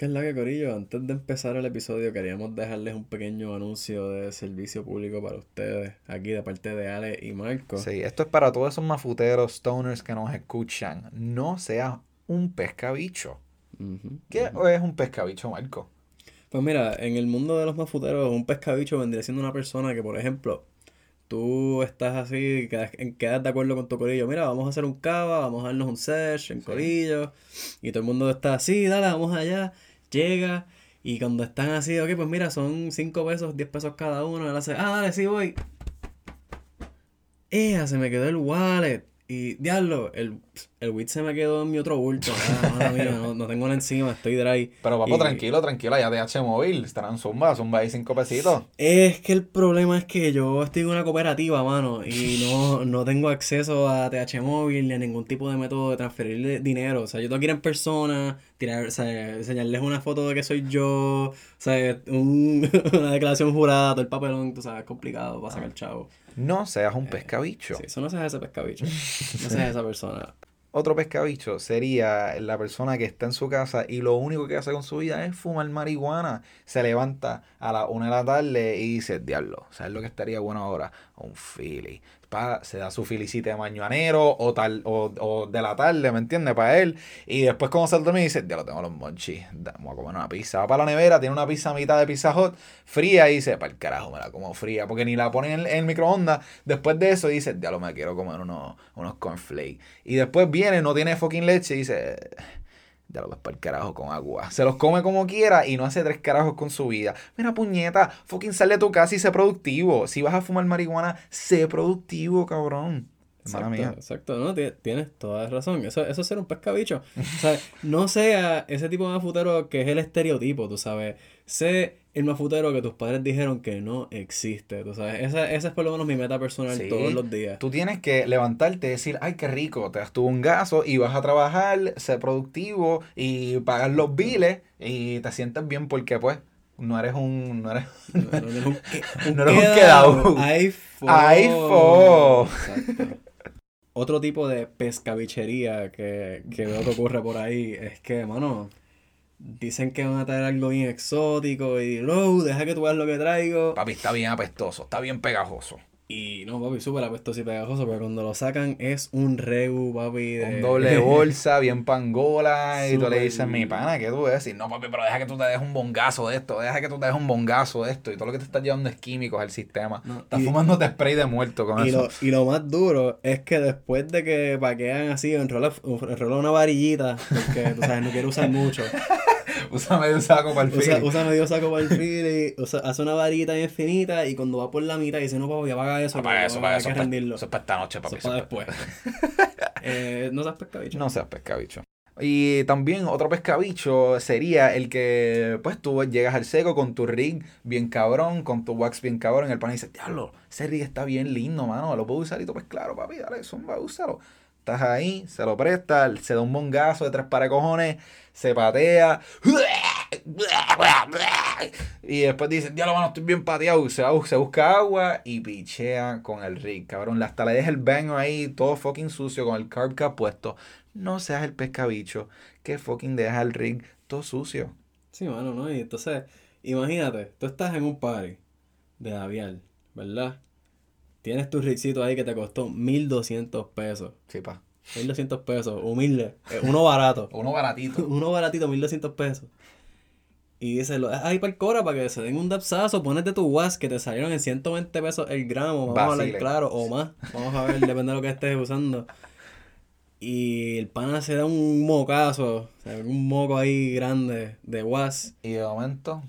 ¿Qué es la que Corillo? Antes de empezar el episodio queríamos dejarles un pequeño anuncio de servicio público para ustedes, aquí de parte de Ale y Marco. Sí, esto es para todos esos mafuteros, stoners que nos escuchan. No seas un pescabicho. ¿Qué es un pescabicho, Marco? Pues mira, en el mundo de los mafuteros, un pescabicho vendría siendo una persona que, por ejemplo, tú estás así, quedas, quedas de acuerdo con tu corillo, mira, vamos a hacer un cava, vamos a darnos un sesh en corillo, y todo el mundo está así, dale, vamos allá, llega, y cuando están así, ok, pues mira, son 5 pesos, 10 pesos cada uno, él hace, ah, dale, sí voy. ¡Ea! Se me quedó el wallet. Y diablo, el, el WIT se me quedó en mi otro bulto. Ah, no, no, tengo nada encima, estoy dry. Pero papo, tranquilo, tranquilo, ya DH móvil, estarán zumba, zumba ahí cinco pesitos. Es que el problema es que yo estoy en una cooperativa, mano, y no, no tengo acceso a TH móvil ni a ningún tipo de método de transferir dinero. O sea, yo tengo que ir en persona, tirar, o sea, enseñarles una foto de que soy yo, o sea, un, una declaración jurada, todo el papelón, tú sabes, complicado para sacar chavo. No seas un eh, pescabicho. Sí, eso no seas ese pescabicho. No seas esa persona. Otro pescabicho sería la persona que está en su casa y lo único que hace con su vida es fumar marihuana. Se levanta a las una de la tarde y dice, diablo, ¿sabes lo que estaría bueno ahora? Un Philly se da su felicite de mañanero o tal o, o, de la tarde, ¿me entiendes? Para él. Y después cuando sale dormir dice, ya lo tengo los monchis, vamos a comer una pizza. Va para la nevera, tiene una pizza a mitad de pizza hot, fría y dice, para el carajo, me la como fría, porque ni la ponen en, el microondas. Después de eso dice, ya lo me quiero comer unos, unos cornflakes. Y después viene, no tiene fucking leche y dice ya lo ves para el carajo con agua. Se los come como quiera y no hace tres carajos con su vida. Mira, puñeta, fucking sale de tu casa y sé productivo. Si vas a fumar marihuana, sé productivo, cabrón. Exacto, exacto, no, tienes toda la razón. Eso, eso es ser un pescabicho. o sea, no sea ese tipo de mafutero que es el estereotipo, tú sabes. Sé el mafutero que tus padres dijeron que no existe, tú sabes. Esa, esa es por lo menos mi meta personal todos los días. Tú tienes que levantarte y decir, ay, qué rico, te das tú un gaso y vas a trabajar, ser productivo y pagar los biles y te sientes bien porque, pues, no eres un. No eres, no, eres un, no eres un quedado. iPhone. iPhone. Otro tipo de pescabichería que, que veo que ocurre por ahí es que, mano, dicen que van a traer algo bien exótico y, no, deja que tú veas lo que traigo. Papi, está bien apestoso, está bien pegajoso. Y no, papi, súper apestoso y pegajoso, pero cuando lo sacan es un regu, papi. De... Un doble bolsa, bien pangola. y tú le dices, mi pana, ¿qué tú decir? No, papi, pero deja que tú te dejes un bongazo de esto, deja que tú te dejes un bongazo de esto. Y todo lo que te estás llevando es químicos al sistema. estás fumando de spray de muerto con y eso. Lo, y lo más duro es que después de que paquean así, enrola, enrola una varillita, porque tú sabes, no quiero usar mucho. usa medio saco para el usa, usa medio saco para el fili, hace una varita bien finita y cuando va por la mitad dice, no, papi, apaga eso. Apaga eso, apaga eso. Hay que rendirlo. Eso es para esta noche, papi. Eso para después. eh, no seas pescabicho. No seas pescabicho. Y también otro pescabicho sería el que, pues tú llegas al seco con tu rig bien cabrón, con tu wax bien cabrón, y el pan dice, diablo, ese rig está bien lindo, mano, lo puedo usar y tú, pues claro, papi, dale, zumba, úsalo. Estás ahí, se lo presta, se da un mongazo de tres de cojones, se patea. Y después dice, diablo, mano, estoy bien pateado. Se, busca agua y pichea con el rig, cabrón. Hasta le deja el baño ahí, todo fucking sucio, con el carb ha puesto. No seas el pescabicho que fucking deja el rig todo sucio. Sí, mano, ¿no? Y entonces, imagínate, tú estás en un party de Davial, ¿verdad? Tienes tu rigcito ahí que te costó 1200 pesos. Sí, pa. 1200 pesos, humilde. Eh, uno barato. uno baratito. uno baratito, 1200 pesos. Y dice, lo ahí para el Cora para que se den un dapsazo, ponete tu was que te salieron en 120 pesos el gramo, vamos a hablar claro, o más. Vamos a ver, depende de lo que estés usando. Y el pana se da un mocazo, o sea, un moco ahí grande de was. Y de momento,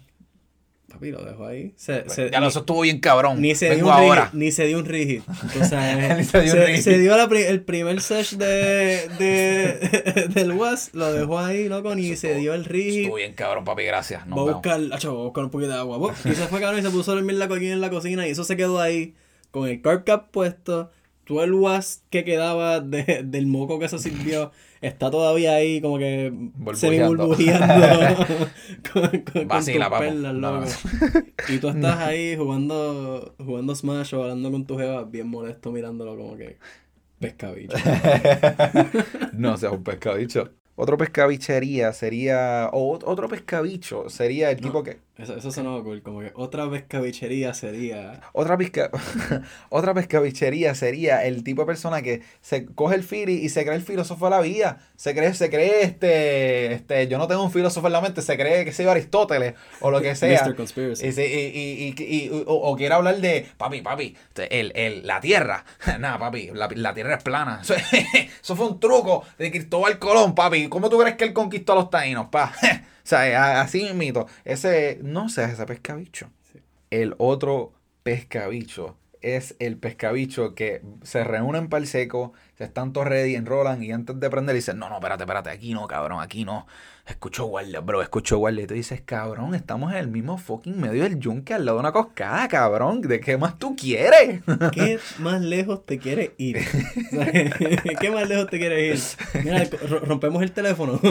Papi, lo dejó ahí. Se, pues, ya lo eso estuvo bien cabrón. Ni se, dio un ahora. ni se dio un rigid. Ni se dio, se, se dio la, el primer sesh de, de, del Was, lo dejó ahí, loco, ni se dio el rigid. Estuvo bien cabrón, papi, gracias. Voy a buscar, acho, voy a buscar un poquito de agua. Y se fue cabrón y se puso a dormir la coquina en la cocina y eso se quedó ahí, con el carb cap puesto, todo el Was que quedaba de, del moco que se sirvió está todavía ahí como que semi burbujeando con, con, Vacila, con perlas, loco. Y tú estás ahí jugando jugando Smash o hablando con tu jeva bien molesto mirándolo como que pescabicho. no seas un pescabicho. Otro pescabichería sería. O ot- otro pescabicho sería el No. tipo que. Eso, eso sonaba cool, como que otra vez cabichería sería... Otra, pesca... Otra pescabichería sería el tipo de persona que se coge el fili y se cree el filósofo de la vida. Se cree, se cree este, este, yo no tengo un filósofo en la mente, se cree que soy Aristóteles o lo que sea. Mr. Conspiracy. Y, se- y, y, y- y- o, o quiere hablar de, papi, papi, el, el, la tierra. Nada, papi, la, la tierra es plana. Eso, eso fue un truco de Cristóbal Colón, papi. ¿Cómo tú crees que él conquistó a los taínos, pa? O sea, a- así mismito. Ese, no seas ese pescabicho. Sí. El otro pescabicho es el pescabicho que se reúnen para el seco, se están todos ready, enrolan y antes de prender dicen, no, no, espérate, espérate, aquí no, cabrón, aquí no. Escucho guardia, bro, escucho guardia. Y tú dices, cabrón, estamos en el mismo fucking medio del yunque al lado de una coscada, cabrón. ¿De qué más tú quieres? ¿Qué más lejos te quieres ir? O ¿Qué más lejos te quieres ir? Mira, ro- rompemos el teléfono.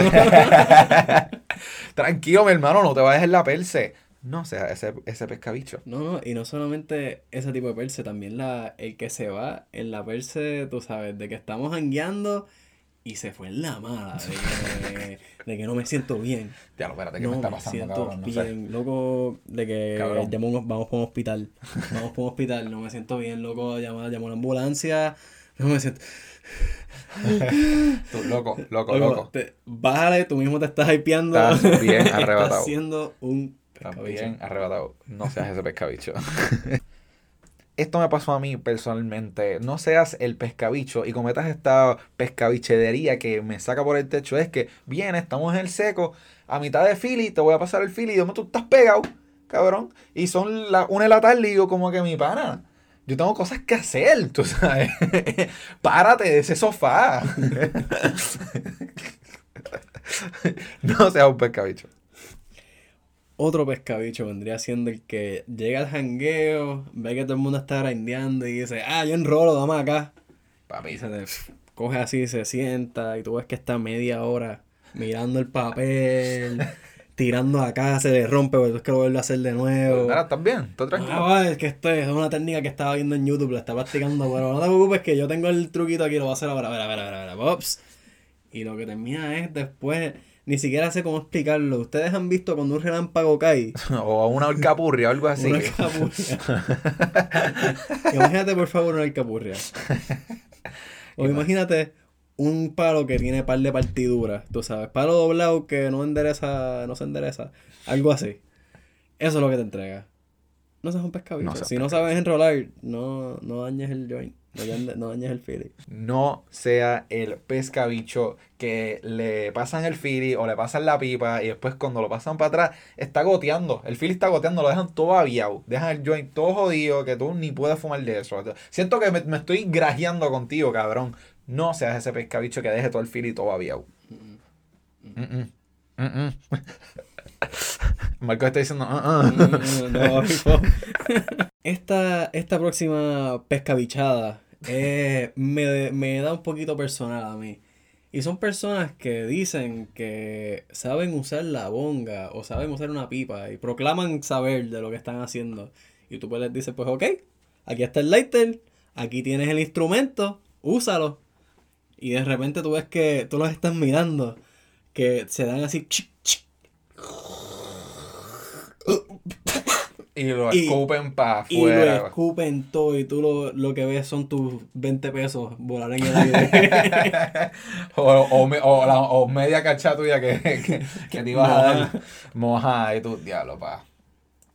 Tranquilo, mi hermano, no te vayas en la perse. No sea ese, ese pescabicho. No, no, y no solamente ese tipo de perse, también la, el que se va en la perse, tú sabes, de que estamos hangueando y se fue en la mala, de que, de que no me siento bien. Ya, lo espérate, ¿qué No me está me pasando, siento cabrón? No sé. bien, loco, de que Cabrón. un- vamos para un hospital, vamos para un hospital, no me siento bien, loco, llama, llamo a la ambulancia, no me siento... Tú, loco, loco, Loco, loco. te- bájale, tú mismo te estás hypeando. Estás bien Estás arrebatado. siendo un pescabicho. También arrebatado. No seas ese pescabicho. Esto me pasó a mí personalmente. No seas el pescabicho y cometas esta pescabichedería que me saca por el techo. Es que viene, estamos en el seco, a mitad de fili, te voy a pasar el fili y tú estás pegado, cabrón. Y son las una de la tarde y digo como que mi pana. Yo tengo cosas que hacer, tú sabes. Párate de ese sofá. no seas un pescabicho. Otro pescabicho vendría siendo el que llega al jangueo, ve que todo el mundo está grindeando y dice, ah, yo enrolo, dame acá. Papi, se te coge así, se sienta y tú ves que está media hora mirando el papel, tirando acá, se le rompe, porque es que lo vuelve a hacer de nuevo. Mira, ¿estás bien? ¿Estás tranquilo? Ah, vale, es que esto es una técnica que estaba viendo en YouTube, la está practicando, pero no te preocupes que yo tengo el truquito aquí, lo voy a hacer ahora, a ver, a ver, a ver, a ver, pops. Y lo que termina es después, ni siquiera sé cómo explicarlo. Ustedes han visto cuando un relámpago cae, O una alcapurria o algo así. una alcapurria. imagínate por favor una alcapurria. O imagínate un palo que tiene par de partiduras, tú sabes, palo doblado que no endereza, no se endereza, algo así. Eso es lo que te entrega. No seas un. No seas si no sabes enrolar, no, no dañes el joint, no, dañes- no el feeling. No sea el pescabicho que le pasan el fili o le pasan la pipa y después cuando lo pasan para atrás está goteando. El fili está goteando, lo dejan todo aviado. Dejan el joint todo jodido que tú ni puedes fumar de eso. Siento que me, me estoy grajeando contigo, cabrón. No seas ese pescabicho que deje todo el fili todo aviado. Mm, mm. Marco está diciendo, "Ah, ah". No. esta, esta próxima pescabichada eh, me, me da un poquito personal a mí. Y son personas que dicen que saben usar la bonga o saben usar una pipa y proclaman saber de lo que están haciendo. Y tú pues les dices, pues ok, aquí está el lighter, aquí tienes el instrumento, úsalo. Y de repente tú ves que tú los estás mirando, que se dan así, chic, chic, Y lo Y- escupen para Y lo afuera. escupen todo y tú lo, lo que ves son tus 20 pesos volar en el aire. o, o, me- o la- o media cacha tuya que, que, que te ibas a dar mojada y tú, diablo, pa.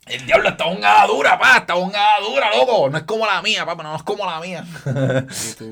El diablo está hongada dura, pa, está hongada dura, loco. No es como la mía, papá, no es como la mía. y tú,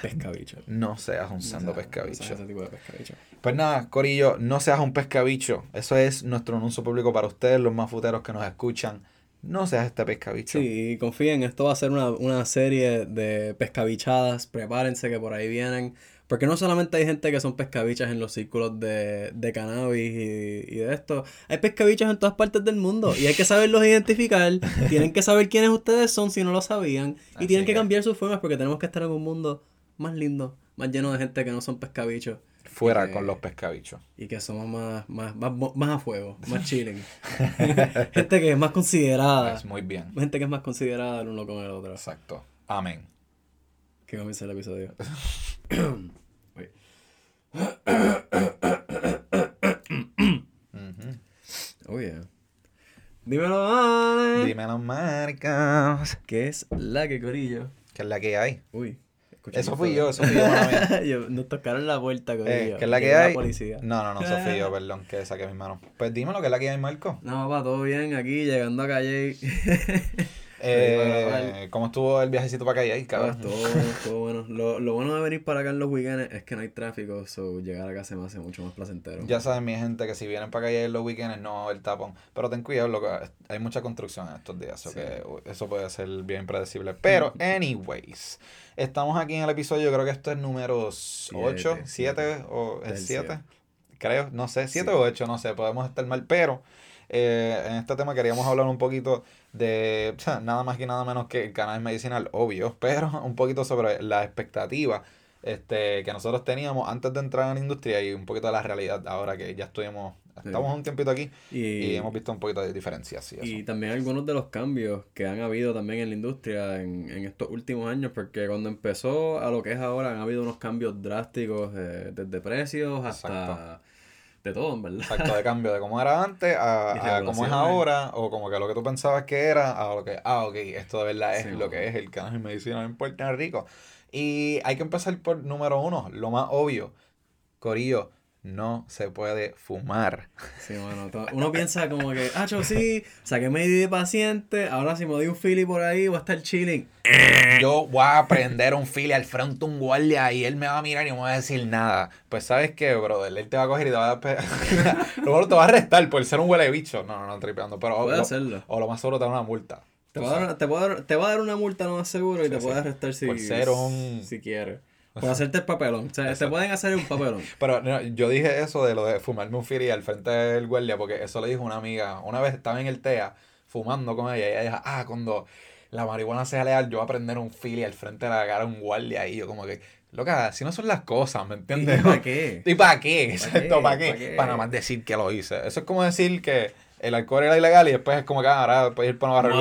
pescabicho. No seas un sando O sea, pescabicho. o sea, ese tipo de pescabicho. Pues nada, Corillo, no seas un pescabicho. Eso es nuestro anuncio público para ustedes, los más futeros que nos escuchan. No seas este pescabicho. Sí, confíen, esto va a ser una, una serie de pescabichadas. Prepárense que por ahí vienen. Porque no solamente hay gente que son pescabichas en los círculos de, de cannabis y, y de esto. Hay pescabichas en todas partes del mundo. Y hay que saberlos identificar. tienen que saber quiénes ustedes son si no lo sabían. Y tienen que que- cambiar sus formas porque tenemos que estar en un mundo más lindo. Más lleno de gente que no son pescabichos. Fuera con los pescabichos. Y que somos más, más, más, más a fuego, más chilling. gente que es más considerada. Pues muy bien. Gente que es más considerada el uno con el otro. Exacto. Amén. Que comience el episodio. Oh, yeah. Dímelo. Dímelo, Marcos. ¿Qué es la que corillo? ¿Qué es la que hay? Uy. Eso fui yo, eso fui yo, mala mía. Yo- Nos tocaron la puerta, corillo. Eh, ¿Qué es la que hay? La policía. No, no, no, eso fui yo, perdón, que saqué mis manos. Pues dímelo, ¿qué es la que hay, Marco? No, papá, todo bien aquí, llegando a Calle. Eh, ¿Cómo estuvo el viajecito para acá? Ahí, Ah, cabrón. todo bueno, todo bueno. Lo, lo bueno de venir para acá en los weekends es que no hay tráfico, so llegar acá se me hace mucho más placentero. Ya saben, mi gente, que si vienen para acá en los weekends no va a haber tapón. Pero ten cuidado, loco, hay mucha construcción en estos días, so Sí. que uh, eso puede ser bien predecible. Pero, anyways, estamos aquí en el episodio, creo que esto es número 8, Siete, 7 o el Tercio. 7, creo, no sé, 7 Sí. o 8, no sé, podemos estar mal, pero eh, en este tema queríamos hablar un poquito de nada más que nada menos que el cannabis medicinal, obvio, pero un poquito sobre la expectativa este, que nosotros teníamos antes de entrar en la industria y un poquito de la realidad ahora que ya estuvimos, estamos un tiempito aquí y, Y, hemos visto un poquito de diferencias y también algunos de los cambios que han habido también en la industria en, en estos últimos años, porque cuando empezó a lo que es ahora han habido unos cambios drásticos eh, desde precios hasta Exacto. De todo, en verdad. Exacto, de cambio de cómo era antes a, a cómo es ahora, o como que lo que tú pensabas que era, a lo que, ah, ok, esto de verdad es Sí, lo que es el cannabis medicinal en Puerto Rico. Y hay que empezar por número uno, lo más obvio. Corillo, no se puede fumar. Sí, to- Uno piensa como que, ah, yo sí, saqué mi ID de paciente, ahora si me doy un fili por ahí voy a estar chilling. Yo voy a prender un fili al frente un guardia y él me va a mirar y no me va a decir nada. Pues sabes qué, brother, él te va a coger y te va a... pe- Luego te va a arrestar por ser un huele bicho. No, no, no, tripeando. Pero Puede lo- hacerlo. O lo más seguro te da una multa. Te va, a dar, te, va a dar, te va a dar una multa lo más seguro y te Sí, puede arrestar si, Por ser un- si quieres. Por hacerte el papelón. O sea, te pueden hacer un papelón. Pero no, yo dije eso de lo de fumarme un fili al frente del guardia porque eso lo dijo una amiga. Una vez estaba en el TEA fumando con ella y ella dijo, ah, cuando la marihuana sea legal yo voy a prender un fili al frente de la cara a un guardia y yo como que, loca, si no son las cosas, ¿me entiendes? ¿Y para qué? ¿Y para qué? ¿Pa' Exacto, qué? ¿para qué? ¿Pa' qué? Para nada más decir que lo hice. Eso es como decir que el alcohol era ilegal y después es como que ah, ahora puedes ir para una barra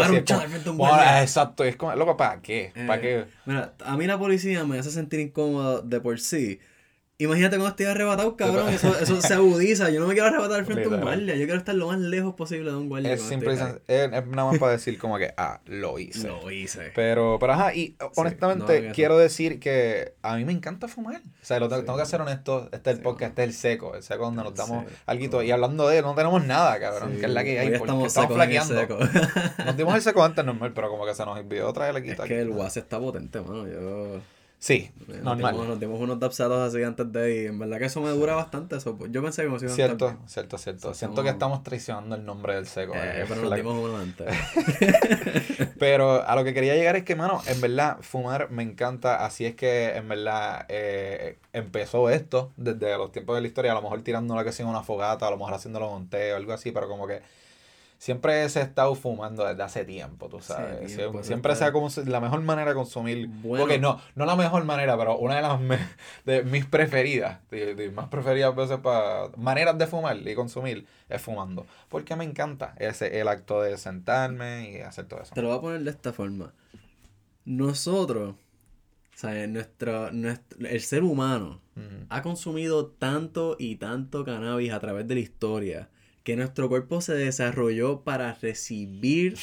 un "Bueno, guardia". Exacto, y es como, loco, ¿para qué? ¿Para Eh, qué? Mira, a mí la policía me hace sentir incómodo de por sí. Imagínate cuando estoy arrebatado, cabrón. Eso, eso se agudiza. Yo no me quiero arrebatar frente de un guardia. Yo quiero estar lo más lejos posible de un guardia. Es simple es, es nada más para decir como que, ah, lo hice. Lo hice. Pero, pero ajá, y honestamente no hagan eso. quiero decir que a mí me encanta fumar. O sea, lo tengo, Sí. tengo que ser honesto. Este es el Sí, podcast, este es el seco. El seco donde nos damos algo. Y hablando de él, no tenemos nada, cabrón. Sí, Que es la que hay. porque estamos estamos flaqueando. Nos dimos el seco antes normal, pero como que se nos olvidó traer Es quita. que el WhatsApp está potente, mano. Yo. Sí, Nos normal. dimos, nos dimos unos dapsados así antes de ir. En verdad que eso me dura bastante. Eso. pues, Yo pensé que me iba a Cierto, cierto, cierto. Sí, Siento que estamos- traicionando el nombre del seco. Eh, eh, pero nos dimos uno antes. Pero a lo que quería llegar es que, mano, en verdad, fumar me encanta. Así es que, en verdad, eh, empezó esto desde los tiempos de la historia. A lo mejor tirando que sea una fogata, a lo mejor haciéndolo con té o algo así, pero como que siempre se ha estado fumando desde hace tiempo, tú sabes. Sí, pues, siempre está- se ha como la mejor manera de consumir. Bueno. Porque no, no la mejor manera, pero una de las me- de mis preferidas, de, de más preferidas veces para maneras de fumar y consumir es fumando. Porque me encanta ese el acto de sentarme y hacer todo eso. Te lo voy a poner de esta forma. Nosotros, o sea, nuestro, nuestro, el ser humano ha consumido tanto y tanto cannabis a través de la historia que nuestro cuerpo se desarrolló para recibir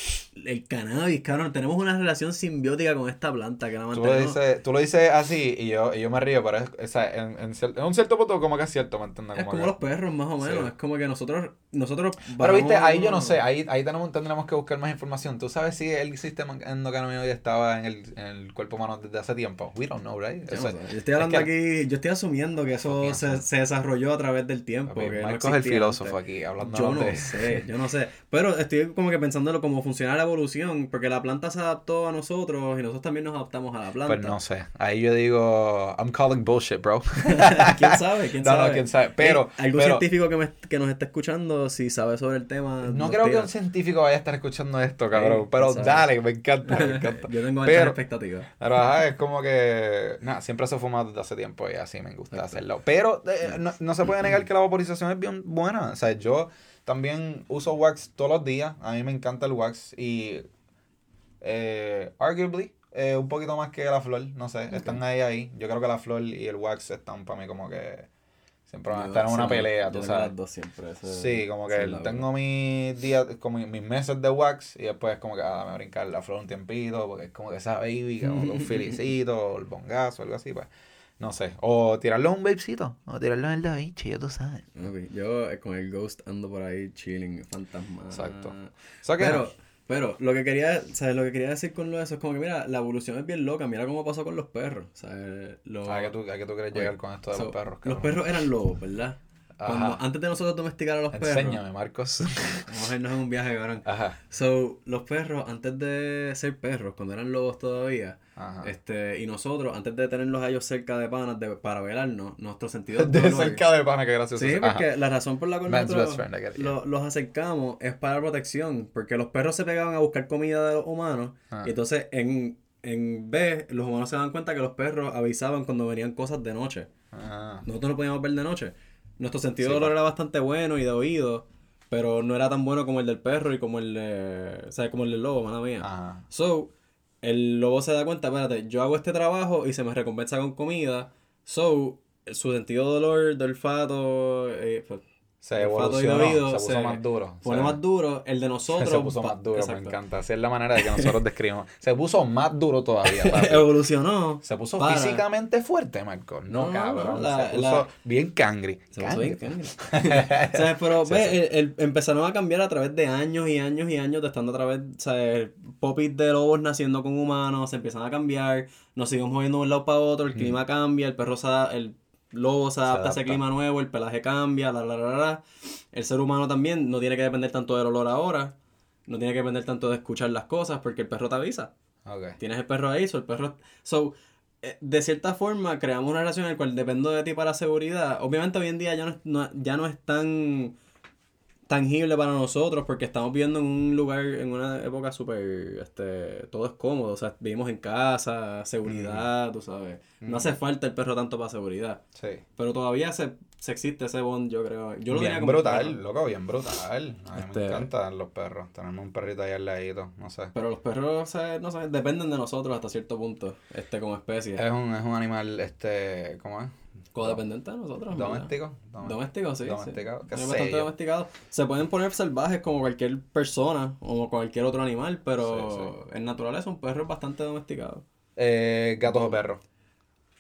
el cannabis, cabrón. Tenemos una relación simbiótica con esta planta que la Tú lo, mantenemos. dices, tú lo dices así y yo, y yo me río, pero es, sea, en, en, en un cierto punto como que es cierto, ¿me entiendes? Es como que- los perros, más o menos. Sí. Es como que nosotros, nosotros Pero viste, ahí yo no sé, ahí, ahí tenemos, tendremos que buscar más información. ¿Tú sabes si el sistema endocannabinoide estaba en el, en el cuerpo humano desde hace tiempo? We don't know, right? Yo, Eso- no sé. Yo estoy hablando es que- aquí, yo estoy asumiendo que eso se, se desarrolló a través del tiempo. Que no Marcos es el filósofo aquí, hablando Yo no sé, yo no sé. Pero estoy como que pensándolo cómo funciona la evolución, porque la planta se adaptó a nosotros y nosotros también nos adaptamos a la planta. Pues no sé, ahí yo digo, I'm calling bullshit, bro. ¿Quién sabe? ¿Quién No, no, sabe? quién sabe, pero- Hey, algún pero- científico que, me, que nos esté escuchando, si sabe sobre el tema. No creo que tira. un científico vaya a estar escuchando esto, cabrón, Sí, pero dale, me encanta, me encanta. Yo tengo altas expectativas. Pero ajá, es como que. Nada, siempre se fuma desde hace tiempo y así me gusta Exacto. hacerlo. Pero eh, no, no se puede negar que la vaporización es bien buena. O sea, yo también uso wax todos los días. A mí me encanta el wax y. Eh, arguably, eh, un poquito más que la flor. No sé, están ahí ahí. Yo creo que la flor y el wax están para mí como que. Siempre van a estar en una pelea, tú sabes. las dos siempre. eso- Sí, como que tengo mis días, como mis meses de wax y después como que ah, me brincar la flor un tiempito porque es como que esa baby, como que un filicito, o el bongazo, algo así, pues. No sé. O tirarlo a un babecito. O tirarlo en el da Vinci, ya tú sabes. Yo eh, con el Ghost ando por ahí chilling, fantasma. Exacto. O sea que Pero, pero lo que quería, ¿sabes? Lo que quería decir con lo de eso es como que, mira, la evolución es bien loca. Mira cómo pasó con los perros. ¿sabes? Los, ¿A qué tú, a qué tú quieres llegar con esto de so, los perros? Los perros eran lobos, ¿verdad? Cuando, Ajá. antes de nosotros domesticar a los perros. Enséñame, Marcos. Vamos a irnos en un viaje, cabrón. Ajá. So, los perros, antes de ser perros, cuando eran lobos todavía, Ajá. este, y nosotros, antes de tenerlos a ellos cerca de panas de, para velarnos, nuestro sentido De dolor- cerca de pana, qué gracioso. Sí, Ajá. porque la razón por la cual Man's nosotros best friend, I get it, lo- los acercamos es para protección, porque los perros se pegaban a buscar comida de los humanos, Ah. y entonces en, en vez los humanos se dan cuenta que los perros avisaban cuando venían cosas de noche. Ajá. Nosotros no podíamos ver de noche. Nuestro sentido Sí, de dolor pa. era bastante bueno y de oído, pero no era tan bueno como el del perro y como el de, o sea, como el del lobo, mala mía. Ajá. So, el lobo se da cuenta, espérate, yo hago este trabajo y se me recompensa con comida. So, su sentido de dolor, de olfato, eh, pues, Se evolucionó, oído se puso se más duro. pone se- más duro. El de nosotros Se puso más duro, me exacto. encanta. Así es la manera de que nosotros describimos. Se puso más duro todavía. Evolucionó. Se puso para- físicamente fuerte, Marco. No, No, cabrón. la- se puso la- bien cangri. Se puso Cangri. bien cangre. O sea, pero Sí, ve, sí. el- el- empezaron a cambiar a través de años y años y años de estando a través, sea, popis de lobos naciendo con humanos, se empiezan a cambiar, nos seguimos moviendo de un lado para otro, el clima cambia, el perro se el lobo se adapta a ese clima nuevo, el pelaje cambia, la, la, la, la. El ser humano también no tiene que depender tanto del olor ahora, no tiene que depender tanto de escuchar las cosas porque el perro te avisa. Ok. Tienes el perro ahí, so el perro... So, eh, de cierta forma creamos una relación en la cual dependo de ti para seguridad. Obviamente hoy en día ya no, no- ya no es tan tangible para nosotros porque estamos viviendo en un lugar, en una época súper, este, todo es cómodo, o sea, vivimos en casa, seguridad, tú sabes. No hace falta el perro tanto para seguridad. Sí. Pero todavía se, se existe ese bond, yo creo. Yo lo tenía bien como brutal, perro. loco, bien brutal. A mí Este- me encantan los perros. Tenemos un perrito ahí al ladito, no sé. Pero los perros, o sea, no sé, dependen de nosotros hasta cierto punto, este, como especie. Es un, es un animal, este, ¿cómo es? Codependiente de nosotros. en verdad. Doméstico. Doméstico. Domésticos, sí. sí. Bastante domesticados. Se pueden poner salvajes como cualquier persona o cualquier otro animal, pero en naturaleza un perro es bastante domesticado. Eh, gatos o perros.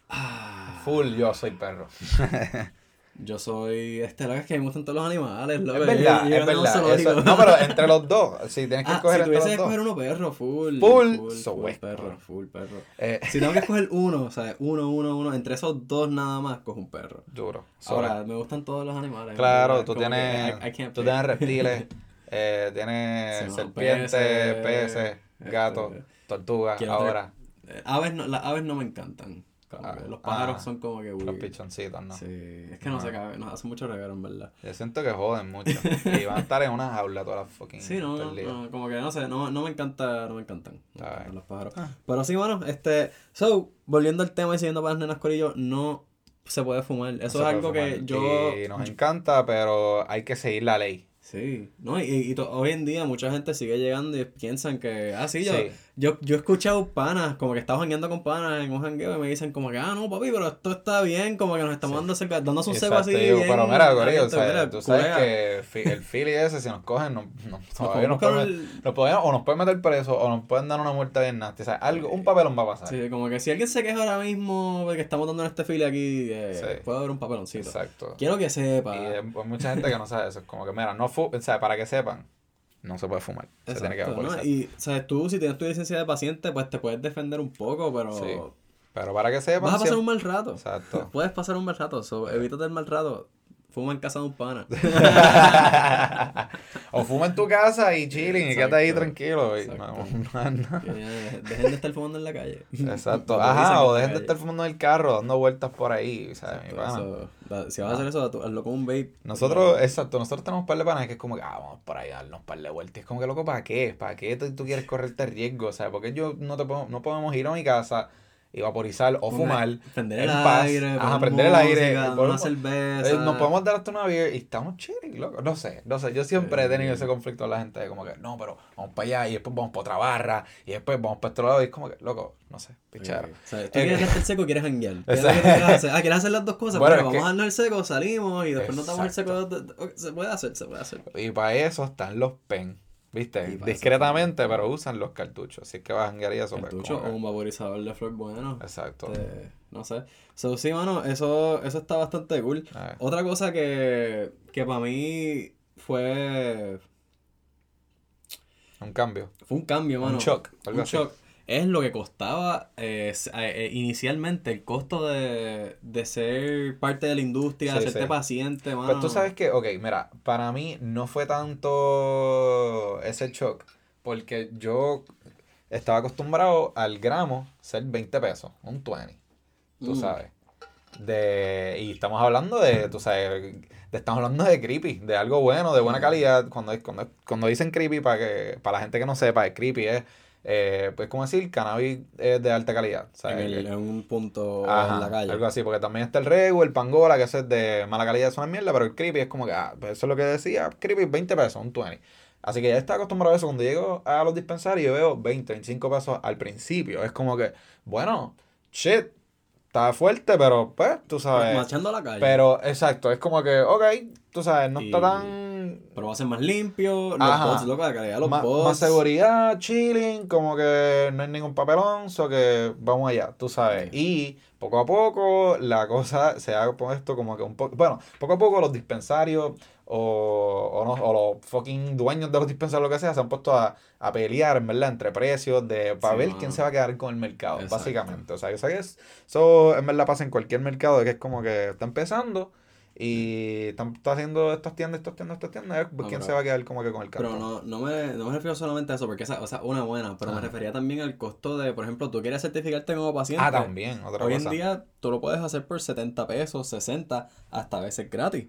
Ah, Full, yo soy perro. yo soy. Este, la es que me gustan todos los animales, loco. Es verdad, Yo- yo es un verdad. eso- no, pero entre los dos. Si tienes que Ah, escoger si entre los que dos. escoger uno perro, full. Full, full, so full West, perro, full perro. Eh, Si tengo que escoger uno, o sea, uno, uno, uno, entre esos dos nada más, cojo un perro. duro. Ahora, Sobre. me gustan todos los animales. Claro, tú que tienes, I- I can't tú tienes reptiles, eh, tienes no, serpientes, peces, peces, este, gatos, tortugas, ahora Eh, Aves no, las aves no me encantan. Como Ah, los pájaros ah, son como que los weird. pichoncitos, ¿no? Sí, es que no, No. sé, cabe- nos hace mucho reguero en verdad. Yo siento que joden mucho y van a estar en una jaula todas las fucking Sí, no, no, como que no sé, no, no me encanta, no me encantan, me los pájaros. Ah. Pero sí, bueno, este, so, volviendo al tema y siguiendo para las nenas corillo, no se puede fumar. Eso No se es algo que yo, Y nos encanta, pero hay que seguir la ley. sí, no, y, y to- hoy en día mucha gente sigue llegando y piensan que, ah, sí, yo, Sí. Yo, yo he escuchado panas, como que estaba jangueando con panas en un jangueo y me dicen como que, ah, no, papi, pero esto está bien, como que nos estamos Sí. dando cerca, dándose un cebo así digo, bien pero mira, Corillo, o sea, tú sabes que el Philly ese, si nos cogen, no, no, todavía podemos nos pueden, coger- nos pueden- o nos pueden meter preso o nos pueden dar una muerte bien nasty. O sea, algo, un papelón va a pasar. Sí, como que si alguien se queja ahora mismo de que estamos dando en este file aquí, eh, Sí. puede haber un papeloncito. Exacto. Quiero que sepa. Y hay mucha gente que no sabe eso. Es como que, mira, no fu o sea, para que sepan, no se puede fumar. Se tiene que Exacto, ¿no? vaporizar. Y, sabes, tú si tienes tu licencia de paciente, pues te puedes defender un poco, pero Sí. Pero para que sepan. vas a pasar un mal rato. Exacto. Puedes pasar un mal rato, so, evítate el mal rato. Fuma en casa de un pana. o fuma en tu casa y chilling y quédate ahí tranquilo. y Exacto. no- no- no. Que, Dejen de estar fumando en la calle. Exacto. Ajá, o dejen de estar fumando en el carro, dando vueltas por ahí, ¿sabes? Mi Exacto, pana. eso, da- si vas a hacer eso, hazlo con un vape. Nosotros, exacto, nosotros tenemos un par de panas que es como que, ah, vamos por ahí a darnos un par de vueltas. Es como que, loco, ¿para qué? ¿Para qué tú, tú quieres correrte riesgo? O sea, porque yo no te puedo- no podemos ir a mi casa y vaporizar o fumar. Prender en el paz. aire, Ajá, prender el aire, música, ponemos- una cerveza. Eh, nos podemos dar hasta una beer y estamos chilling, loco. No sé, no sé. Yo siempre he tenido ese conflicto con la gente de como que, no, pero vamos para allá y después vamos para otra barra y después vamos para este lado y es como que, loco, no sé, pichero. Sí. O sea, tú Eh, quieres estar seco, quieres janguear. ¿Qué es lo Exacto. que quieres hacer? Ah, quieres hacer las dos cosas. Bueno, vamos que- a darnos el seco, salimos y después nos damos el seco. Se puede hacer, se puede hacer. Y para eso están los pen, ¿viste? eso Discretamente, pero usan los cartuchos. Así que vas a janguear y eso. pues, Cartucho o un vaporizador de flor bueno. Exacto. Este, no sé. So, sí, mano, eso, eso está bastante cool. Otra cosa que, que para mí fue, un cambio. fue un cambio, mano. Un shock, Un shock. Es lo que costaba eh, eh, eh, inicialmente el costo de, de ser parte de la industria, Sí, hacerte sí. paciente, mano. Pero tú sabes que, ok, mira, para mí no fue tanto ese shock, porque yo estaba acostumbrado al gramo ser 20 pesos, un 20, tú Mm. sabes. De, y estamos hablando de, tú sabes, de- estamos hablando de creepy, de algo bueno, de buena Mm. calidad. Cuando, cuando, cuando dicen creepy, para que para la gente que no sepa, el creepy es, eh, pues como decir, cannabis es de alta calidad. En, ¿sabes? el- en un punto Ajá, en la calle. Algo así, porque también está el Regu, el Pangola, que ese es de mala calidad, una mierda, pero el Creepy es como que, ah, pues eso es lo que decía, Creepy, 20 pesos, un 20. Así que ya está acostumbrado a eso. Cuando llego a los dispensarios, yo veo 20, 25 pesos al principio. Es como que, bueno, shit, está fuerte, pero pues, tú sabes. Machando la calle. Pero, exacto, es como que, ok, tú sabes, no está tan. Pero va a ser más limpio, los Ajá. bots, loco, la calidad de los Más, bots. más seguridad, chilling, como que no hay ningún papelón, so que vamos allá, tú sabes. Y poco a poco la cosa se ha puesto como que un poco, bueno, poco a poco los dispensarios o, o, no, o los fucking dueños de los dispensarios, lo que sea, se han puesto a, a pelear, verdad, entre precios de, para Sí, ver mano. quién se va a quedar con el mercado, Exacto. básicamente. O sea, que es- eso en verdad pasa en cualquier mercado, que es como que está empezando. Y están está haciendo estas tiendas, estas tiendas, estas tiendas. a ver ¿Quién pero- se va a quedar como que con el Pero cartón? no, no, me, no me refiero solamente a eso, porque esa, o sea, una buena, pero me Ajá. refería también al costo de, por ejemplo, tú quieres certificarte como paciente. Ah, también, otra Hoy cosa. en día tú lo puedes hacer por 70 pesos, 60, hasta a veces gratis.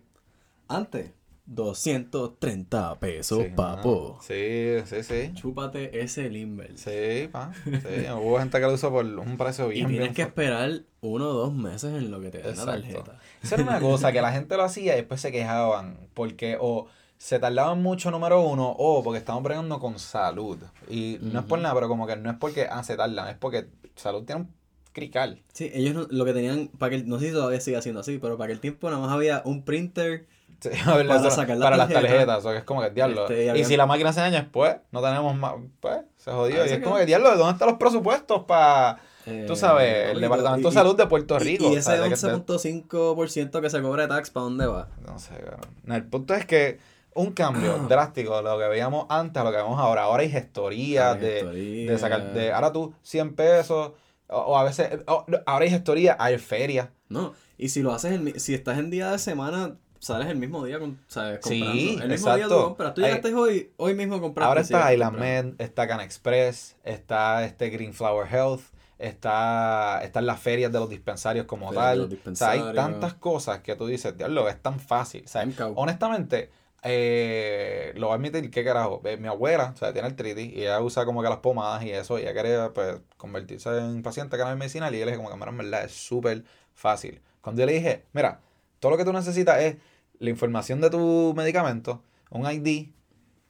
Antes, 230 pesos, Sí, papo. ah, Sí, sí, sí. Chúpate ese limber. Sí, pa. Sí, hubo gente que lo usó por un precio Y bien, tienes bien que fuerte. esperar uno o dos meses en lo que te den la Exacto. tarjeta. Esa era una cosa que la gente lo hacía y después se quejaban porque o se tardaban mucho, número uno, o porque estaban bregando con salud. Y no es por nada, pero como que no es porque ah, se tardan, es porque salud tiene un crical. Sí, ellos no- lo que tenían, para que, no sé si todavía sigue siendo así, pero para aquel tiempo nada más había un printer. Sí, Para sacar la para las tarjeta. tarjetas, o sea, que es como que diablo. Este, y y si la máquina se daña después, no tenemos más, pues, se jodió. Ahí Y es como que diablo, ¿dónde están los presupuestos para, eh, tú sabes, el y- Departamento y- de Salud de Puerto y- Rico? Y, ese. De que- 11.5% que se cobra de tax, ¿para dónde va? No sé, cabrón. No, el punto es que un cambio drástico de lo que veíamos antes a lo que vemos ahora. Ahora hay gestorías Hay de, gestoría. de sacar, de ahora tú 100 pesos, o, o a veces, o- ahora hay gestoría, hay feria. No, y si lo haces, el, si estás en día de semana, sales el mismo día, con, ¿sabes? Sí, Comprando. el mismo día tú compras. Tú llegaste hoy, hoy mismo compraste. Ahora está Island. Med, está Can Express, está este Green Flower Health, está, están las ferias de los dispensarios como Ferias tal. los O sea, hay dispensarios. tantas cosas que tú dices, diablo, es tan fácil. O sea, honestamente, eh, lo voy a admitir, ¿qué carajo? Eh, Mi abuela, o sea, tiene artritis y ella usa como que las pomadas y eso, y ella quiere pues, convertirse en paciente cannabis medicinal y yo le dije como que, en verdad, es súper fácil. Cuando yo le dije, mira, todo lo que tú necesitas es la información de tu medicamento, un ID,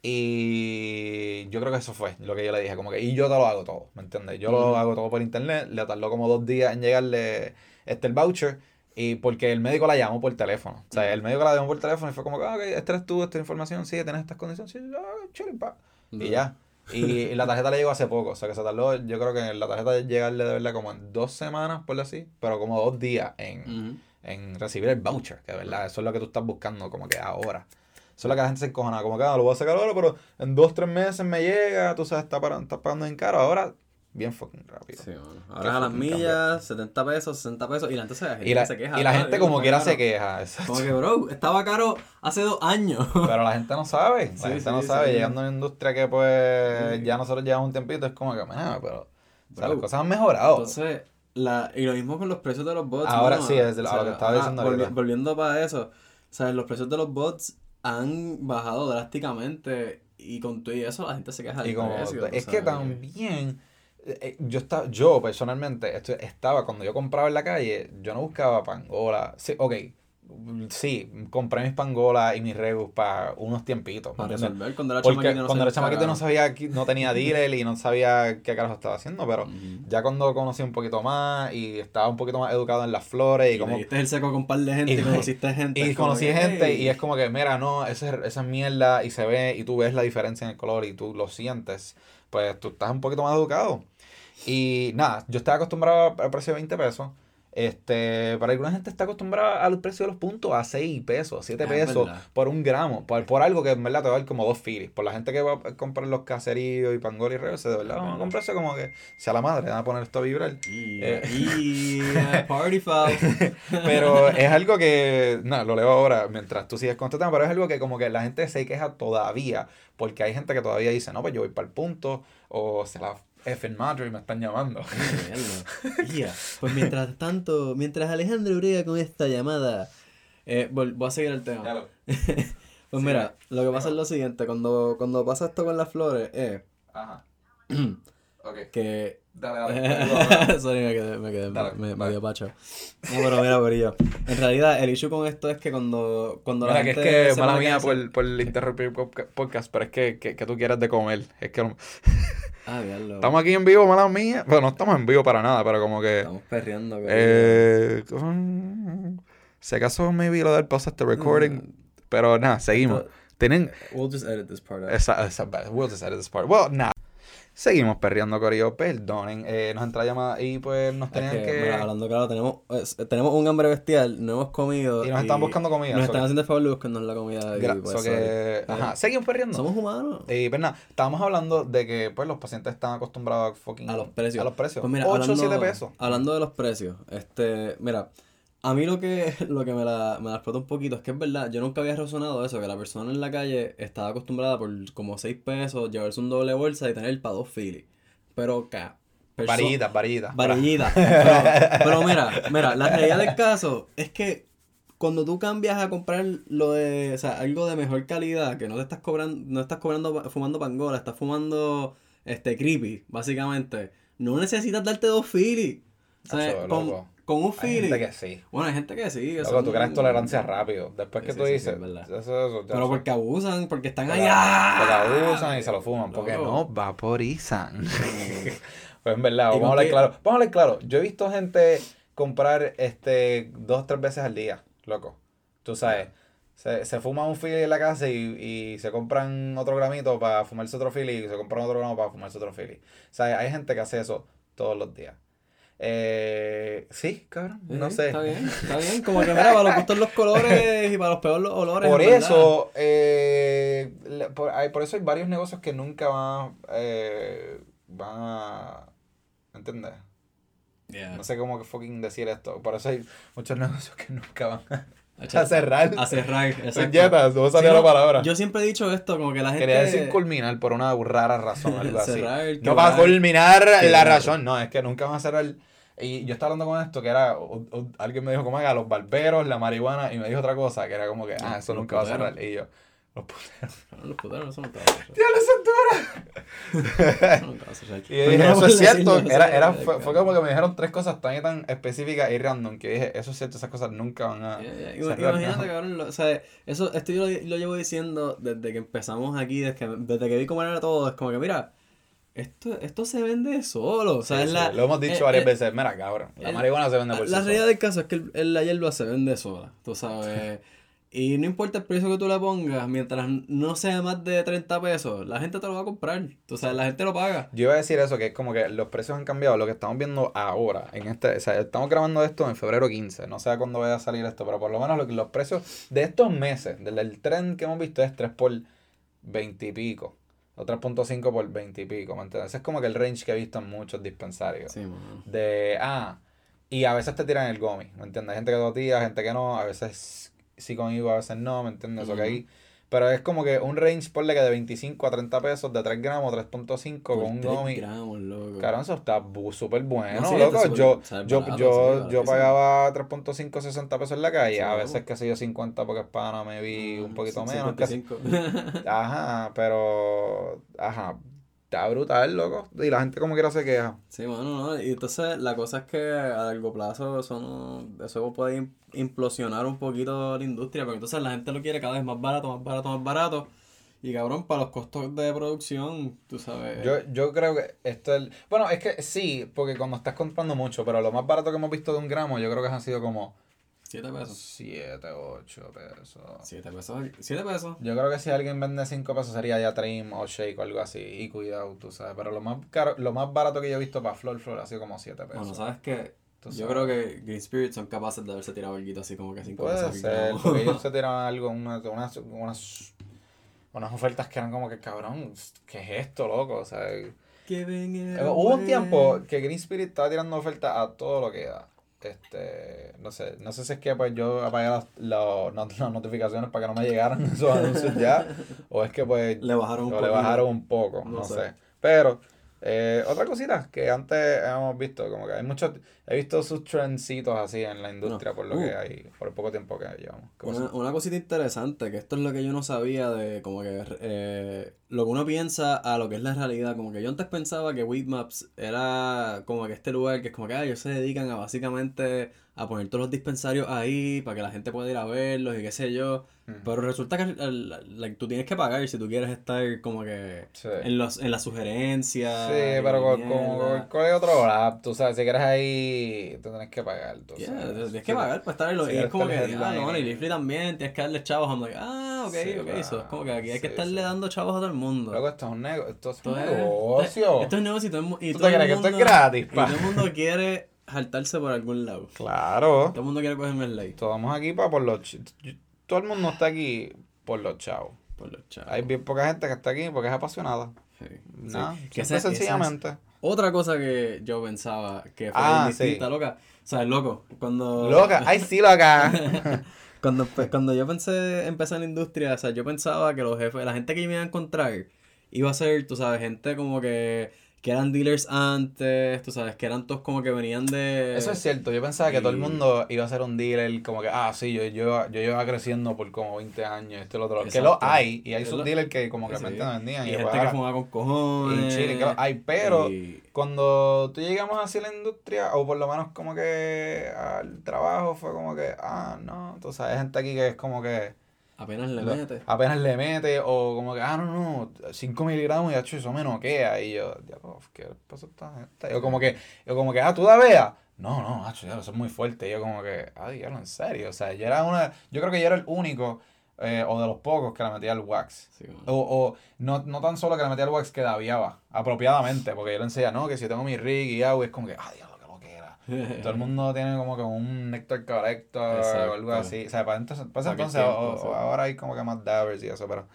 y yo creo que eso fue lo que yo le dije, como que, y yo te lo hago todo, ¿me entiendes? Yo lo hago todo por internet, le tardó como dos días en llegarle este el voucher, y porque el médico la llamó por teléfono. O sea, el médico la llamó por teléfono y fue como, que, ah, ok, esta eres tú, esta información, sí, tienes estas condiciones, sí, ah, chile, pa. Y ya. Y, y la tarjeta le llegó hace poco, o sea que se tardó, yo creo que la tarjeta llegarle de verdad como en dos semanas, por así, pero como dos días en. En recibir el voucher, que de verdad, eso es lo que tú estás buscando como que ahora. Eso es lo que la gente se encojona, como que ah, lo voy a sacar ahora, pero en dos, tres meses me llega, tú sabes, está, para, está pagando en caro, ahora bien fucking rápido. Sí, mano. Ahora a las millas, 70 pesos, 60 pesos, y la gente se, Y la, se queja. y la "Ah, gente como quiera caro". se queja, exacto. Como que, bro, estaba caro hace dos años. Pero la gente no sabe, la Sí, gente sí, no sabe, llegando a una industria que pues ya nosotros llevamos un tiempito, es como que, "Mira, pero o sea, Bro, las cosas han mejorado. Entonces, la, y lo mismo con los precios de los bots. Ahora sí, es lo- que estaba diciendo volvi- ahorita. Volviendo para eso, sea, los precios de los bots han bajado drásticamente y con todo y eso la gente se queja del Y como, precio. es que sabes. también eh, eh, yo estaba, yo personalmente, esto- estaba, cuando yo compraba en la calle, yo no buscaba pangola. Sí, ok, sí, compré mis pangolas y mis rebus para unos tiempitos. ¿me Para resolver cuando era Porque no cuando era sabía chamaquito no sabía, no tenía dealer y no sabía qué carajo estaba haciendo, pero ya cuando conocí un poquito más y estaba un poquito más educado en las flores y, Y como el seco con un par de gente y, y- conociste gente. y conocí que, gente "Hey". y es como que, mira, no, esa es, esa es mierda y se ve y tú ves la diferencia en el color y tú lo sientes, pues tú estás un poquito más educado. Y nada, yo estaba acostumbrado al precio de 20 pesos. Este, para alguna gente está acostumbrada al precio de los puntos a 6 pesos, 7 Ah, es pesos verdad. por un gramo, por, por algo que en verdad te va a dar como dos filis. Por la gente que va a comprar los caseríos y pangol y reverse, de verdad, vamos a comprarse como que sea la madre, van a poner esto a vibrar. Y, Eh. party foul. Pero es algo que, no, lo leo ahora mientras tú sigues con este tema, pero es algo que como que la gente se queja todavía, porque hay gente que todavía dice, no, pues yo voy para el punto, o se la F y me están llamando. Ya. Pues mientras tanto, mientras Alejandro brega con esta llamada, eh, voy a seguir el tema. Claro. Pues mira, lo que pasa es lo siguiente, cuando, cuando pasa esto con las flores, es Ajá. Ok. que... Dale, Sorry, me quedé, me, quedé, Dale, me, me dale. dio pacho. No, pero mira, Borillo. En realidad, el issue con esto es que cuando, cuando Mira, la que es gente que, se mala mía por, por interrumpir podca- podcast, pero es que, que, que tú quieres de comer. Es que Ah, diablo. estamos aquí en vivo, mala mía. Bueno, no estamos en vivo para nada, pero como que... Estamos perreando. Borillo. Eh, mm, si acaso maybe lo del pausa este recording, pero nada, seguimos. Esto- Tienen We'll just edit this part out. esa, esa, we'll just edit this part. Well, nada. Seguimos perreando Corillo, perdonen. Eh, nos entra llamada y pues nos Es tenían que, que. mira, hablando claro, tenemos, tenemos un hambre bestial, no hemos comido. y nos están buscando comida. Nos están que- haciendo el favor de buscarnos la comida. y, pues, so que- sorry. ajá, seguimos perreando. Somos humanos. Y pues nada, estábamos hablando de que pues los pacientes están acostumbrados a fucking A los precios. A los precios. Pues mira, 8 o hablando, 7 pesos. Hablando de los precios, este, mira, a mí lo que, lo que me la, me la explota un poquito es que es verdad, yo nunca había razonado eso, que la persona en la calle estaba acostumbrada por como 6 pesos llevarse un doble bolsa y tener para dos filis. Pero, ca, Varillitas, varillitas. Varillita. Pero, mira, mira, la realidad del caso es que cuando tú cambias a comprar lo de, o sea, algo de mejor calidad, que no te estás cobrando, no estás cobrando fumando pangola, estás fumando este creepy, básicamente, no necesitas darte dos filis. O sea, con. Con un Hay feeling. gente que sí. Bueno, hay gente que sí. que Loco, tú creas tolerancia rápido. Después que Sí, tú sí, sí, dices, es verdad. eso, eso, Pero porque abusan, porque están Porque allá. porque abusan y se lo fuman. Porque Loco. no vaporizan. Pues en verdad, ¿Y vamos a hablar claro. Vamos a hablar claro. Yo he visto gente comprar este dos, tres veces al día, loco. Tú sabes, se, se fuma un fili en la casa y, y se compran otro gramito para fumarse otro fili y se compran otro gramo para fumarse otro fili. O sea, hay gente que hace eso todos los días. Eh, sí, cabrón, no sé. Está bien, está bien. Como que mira, para los gustos los colores y para los peores los olores. Por eso, eh, por, hay, por eso hay varios negocios que nunca van, eh, van a... ¿Entiendes? Yeah. No sé cómo que fucking decir esto. Por eso hay muchos negocios que nunca van a, Echar- cerrar. A cerrar, exacto. No salió Sí, la palabra. Yo siempre he dicho esto, como que la gente... Quería decir culminar por una rara razón, algo así. No para culminar la razón, no, es que nunca van a cerrar. Y yo estaba hablando con esto, que era, o- o- alguien me dijo como haga los barberos, la marihuana, y me dijo otra cosa, que era como que, ah, eso nunca va a cerrar. Y yo, los puteros. No, los puteros, eso no te va a cerrar. ¡Diablo, Santura! Eso no te va a cerrar. Y yo dije, no eso es cierto. Era, era, fue, fue como que me dijeron tres cosas tan y tan específicas y random que dije, eso es cierto, esas cosas nunca van a Yeah, yeah. Cerrar. Imagínate, ¿no? cabrón, lo- o sea, eso, esto yo lo, lo llevo diciendo desde que empezamos aquí, desde que, desde que vi cómo era todo, es como que mira, esto, esto se vende solo, o sea, Sí, la... Lo hemos dicho eh, varias eh, veces, mira cabrón, la el- marihuana se vende por sí La sola. realidad del caso es que el, el- la hierba se vende sola, tú sabes. Y no importa el precio que tú le pongas, mientras no sea más de 30 pesos, la gente te lo va a comprar. Tú sabes, la gente lo paga. Yo iba a decir eso, que es como que los precios han cambiado. Lo que estamos viendo ahora, en este, o sea, estamos grabando esto en febrero 15. No sé cuándo vaya a salir esto, pero por lo menos lo que- los precios de estos meses, del, el trend que hemos visto es 3 por 20 y pico. O 3.5 por 20 y pico, ¿me entiendes? Ese es como que el range que he visto en muchos dispensarios. Sí, mano. De, ah, y a veces te tiran el gomi, ¿me entiendes? Hay gente que tortilla, gente que no, a veces sí conmigo, a veces no, ¿me entiendes? Que Ujú. Pero es como que un range, ponle que de 25 a 30 pesos, de 3 gramos, 3.5 Por con un gomi. gramos, loco. Claro, eso está súper bueno, No, sí, loco. súper- yo, yo, barato, yo, yo pagaba 3.5, 60 pesos en la calle. Sí, a veces, que sé yo, 50 porque es pana, me vi un poquito menos. que- 55. Ajá, pero. Ajá. Está brutal, loco. Y la gente como quiera se queja. Sí, bueno, no. Y entonces la cosa es que a largo plazo eso, no, eso puede im- implosionar un poquito la industria, porque entonces la gente lo quiere cada vez más barato, más barato, más barato. Y cabrón, para los costos de producción, tú sabes. Yo, yo creo que esto es... Bueno, es que sí, porque cuando estás comprando mucho, pero lo más barato que hemos visto de un gramo, yo creo que han sido como 7 pesos. 7, 8 pesos. 7 pesos. 7 pesos. Yo creo que si alguien vende 5 pesos sería ya trim o shake o algo así. Y cuidado, tú sabes. Pero lo más caro, lo más barato que yo he visto para Flor Flor ha sido como 7 pesos. Bueno, sabes Tú yo sabes. creo que Green Spirit son capaces de haberse tirado algo así como que 5 Puede pesos. ser, porque ellos se tiraban algo, una- unas, unas, unas ofertas que eran como que, cabrón, ¿qué es esto, loco? O sea, eh, hubo un tiempo que Green Spirit estaba tirando ofertas a todo lo que da. Este, no sé, no sé si es que pues yo apagué las, las las notificaciones para que no me llegaran esos anuncios ya, o es que pues Le bajaron un o le bajaron un poco, No no, sé. sé. Pero, eh, otra cosita que antes hemos visto, como que hay muchos, he visto sus trendcitos así en la industria No. por lo Uh. que hay, por el poco tiempo que llevamos. ¿Qué Una, una cosita interesante, que esto es lo que yo no sabía de como que eh, lo que uno piensa a lo que es la realidad. Como que yo antes pensaba que Weedmaps era como que este lugar que es como que ah, ellos se dedican a básicamente a poner todos los dispensarios ahí para que la gente pueda ir a verlos y qué sé yo. Pero resulta que el- tú tienes que pagar si tú quieres estar como que Sí. en, los, en las sugerencias. Sí, pero con, con, con el otro rap, tú sabes, si quieres ahí, tú tienes que pagar. Tú Yeah, tienes Sí, que pagar para estar ahí. si y es como que, ah, no, y Leafly también, tienes que darle chavos. I'm like, ah, ok, Sí, ok. Eso es como que aquí hay que sí, estarle sí. dando chavos a todo el mundo. Luego esto es un, nego esto es Esto un es- negocio. Esto es negocio y todo el, mu- y ¿Tú todo te el crees que esto es gratis, Y todo el mundo quiere saltarse por algún lado. Claro. Todo el mundo quiere cogerme el like Estamos aquí para por los... ch- Todo el mundo está aquí por los chavos. por los chavos. Hay bien poca gente que está aquí porque es apasionada. Sí, sí. Que esa- esa es sencillamente. Otra cosa que yo pensaba que fue Ah, distinta, sí. loca. O sea, loco, cuando... Loca, ay sí, loca. Cuando, empe- cuando yo pensé empezar en la industria, o sea, yo pensaba que los jefes, la gente que me iba a encontrar, iba a ser, tú sabes, gente como que, que eran dealers antes, tú sabes, que eran todos como que venían de... Eso es cierto, yo pensaba que todo el mundo iba a ser un dealer, como que, ah, sí, yo, yo, yo llevaba creciendo por como 20 años, esto y lo otro. Que Exacto. lo hay, y hay sus dealers que como que Sí. realmente no vendían. Y Y, gente después que ahora- fumaba con cojones. y Chile, que lo hay, pero y- cuando tú llegamos hacia la industria, o por lo menos como que al trabajo, fue como que, ah, no, tú sabes, hay gente aquí que es como que apenas le mete. apenas le mete, o como que, ah, no, no, 5 miligramos y hecho, eso me noquea. Y yo, diablo, ¿qué pasa a esta gente? O como que, o como que, ah, tú la veas. No, no, macho, ya, eso es muy fuerte. Y yo como que, ah, diablo, en serio. O sea, yo era una, yo creo que yo era el único, eh, o de los pocos que le metía el wax. Sí. O, o no, no tan solo que le metía el wax, que daviaba, apropiadamente, porque yo le enseñaba, no, que si yo tengo mi rig y agua, es como que, ah, diablo, qué lo que era. Todo el mundo tiene como que un nectar corrector Exacto. o algo así. O sea, para entonces, para entonces o- tiempo, o- sí. ahora hay como que más dabbers y eso, pero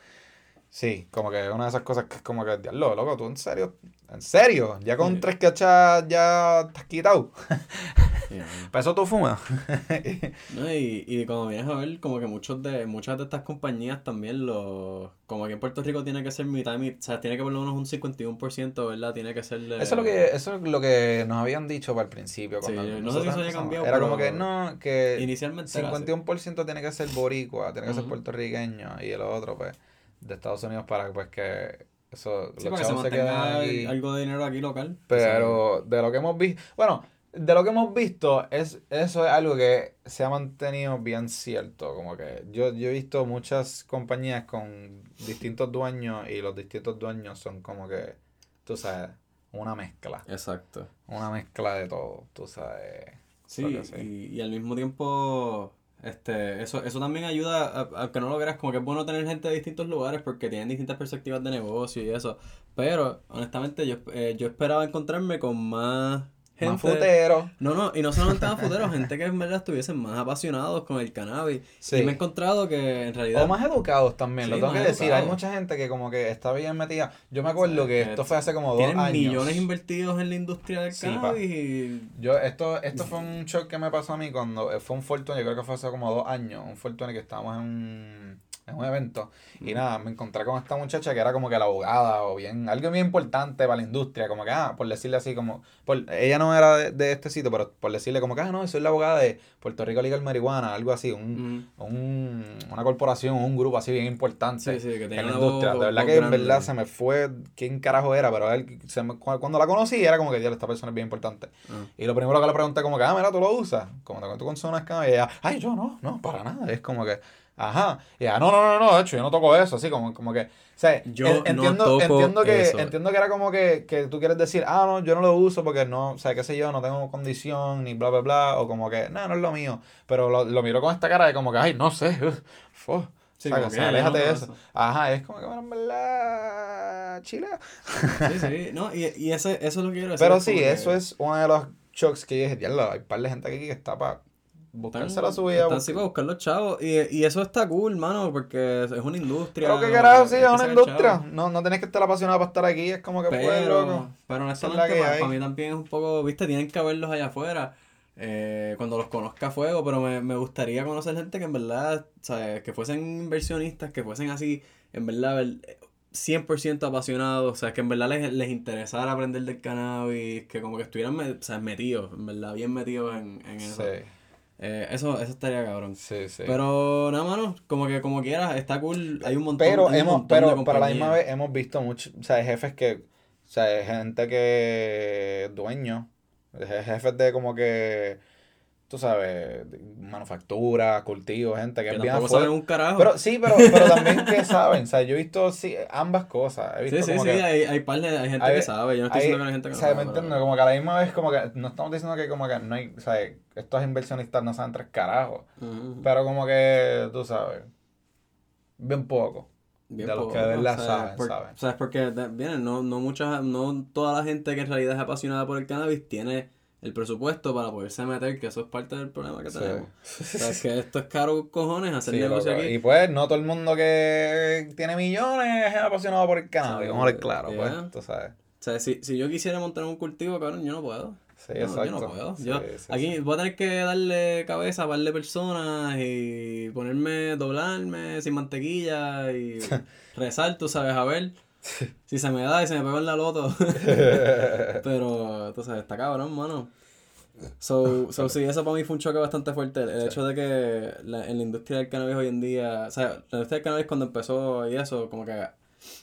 sí, como que una de esas cosas que es como que, diablo, loco, tú en serio, en serio, ya con Sí. tres cachas ya estás quitado. Sí. Para eso tú fumas. No, y, y cuando vienes a ver, como que muchos de, muchas de estas compañías también, los, como aquí en Puerto Rico tiene que ser mitad, mitad, o sea, tiene que por lo menos un 51%, ¿verdad? Tiene que ser. Eso es lo que, eso es lo que nos habían dicho para el principio. Sí, Cuando no sé si eso haya cambiado, Era como que no, que Inicialmente era así. 51% tiene que ser boricua, tiene que ser puertorriqueño y el otro, pues, de Estados Unidos para pues que eso, Sí, los para que se se aquí. algo de dinero aquí local. Pero de lo que hemos visto, bueno, de lo que hemos visto, es, eso es algo que se ha mantenido bien cierto. Como que yo, yo he visto muchas compañías con distintos dueños y los distintos dueños son como que, tú sabes, una mezcla. Exacto. Una mezcla de todo, tú sabes. Sí, que sí. Y, y al mismo tiempo, este, eso, eso también ayuda, a- aunque no lo creas, como que es bueno tener gente de distintos lugares porque tienen distintas perspectivas de negocio y eso. Pero, honestamente, yo, eh, yo esperaba encontrarme con más gente. Más futero. No, no, y no solamente más futeros, gente que en verdad estuviesen más apasionados con el cannabis. Sí. Y me he encontrado que en realidad... O más educados también, lo tengo que decir. Hay mucha gente que como que está bien metida. Yo me acuerdo Sí, que esto fue hace como dos tienen años. millones invertidos en la industria del cannabis y... Yo, esto, esto fue un shock que me pasó a mí cuando eh, fue un Fortune, yo creo que fue hace como dos años, un Fortune que estábamos en un, en un evento. Y nada, me encontré con esta muchacha que era como que la abogada o bien, algo bien importante para la industria, como que, ah, por decirle así, como, por, ella no era de, este sitio, pero por decirle como que, ah, no, soy la abogada de Puerto Rico Legal Marihuana, algo así, un, un, una corporación, un grupo así bien importante en la industria. de verdad que en verdad se me fue quién carajo era, pero él, se cuando la conocí era como que, Dios, esta persona es bien importante. Ah. Y lo primero que le pregunté como que, ah, mira, tú lo usas, como te cuento con zonas y ella, ay, yo no, no, para nada, es como que Ajá. Y ya, no, no, no, no, de hecho, yo no toco eso, así como, como que. O sea, yo entiendo, entiendo que, entiendo que era como que, que tú quieres decir, ah, no, yo no lo uso porque no, o sea, qué sé yo, no tengo condición, ni bla, bla, bla, o como que, no, no es lo mío. Pero lo, lo miro con esta cara de como que, ay, no sé, uf, Sí, o sea, aléjate de eso. Ajá, es como que, bueno, en verdad, chile. Sí, sí, no, y, y ese, eso es lo que quiero decir. Pero sí, eso es uno de los shocks que dije, ya hay un par de gente aquí que está para buscarse la subida. Están así para buscar los chavos. Y, y eso está cool, mano, porque es una industria. Pero que carajo, sí, es una industria. No, no tienes que estar apasionado para estar aquí, es como que pero, loco. Pero honestamente, para, para mí también es un poco, viste, tienen que verlos allá afuera. Eh, cuando los conozca a fuego, pero me, me gustaría conocer gente que en verdad, ¿sabes? Que fuesen inversionistas, que fuesen así, en verdad, 100% apasionados, o sea, que en verdad les, les interesara aprender del cannabis, que como que estuvieran o sea, metidos, en verdad, bien metidos en, en eso. Sí. Eh, eso, eso estaría cabrón. Sí, sí. Pero nada, mano, como que como quieras, está cool. Hay un montón, pero hemos, Pero para la misma vez hemos visto muchos, o sea, jefes que, o sea, gente que, dueños, jefes de como que tú sabes, manufactura, cultivo, gente que, que bien saben un carajo. Pero sí, pero, pero también que saben, o sea, yo he visto sí, ambas cosas. He visto sí, sí, sí, hay, hay, par de, hay gente que sabe, yo no estoy diciendo que hay gente que no sabe. ¿Me entiendes? Como que a la misma vez, como que no estamos diciendo que como que no hay, o sea, estos inversionistas no saben tres carajos, pero como que, tú sabes, bien poco. de los que de verdad saben, saben. O sea, es porque, vienen, no, no, no toda la gente que en realidad es apasionada por el cannabis tiene el presupuesto para poderse meter, que eso es parte del problema que tenemos. O sea, es que esto es caro cojones hacer negocio aquí. Y pues no todo el mundo que tiene millones es apasionado por el cannabis, vamos a ver claro, pues, tú sabes. O sea, si, si yo quisiera montar un cultivo, cabrón, yo no puedo. Sí, exacto. Yo no puedo. yo aquí voy a tener que darle cabeza a par de personas y ponerme, doblarme sin mantequilla y rezar, tú sabes, a ver si se me da y se me pegó en la loto. Pero, sabes, está cabrón, mano. So, so sí, eso para mí fue un choque bastante fuerte. El hecho de que la, en la industria del cannabis hoy en día, o sea, la industria del cannabis cuando empezó y eso, como que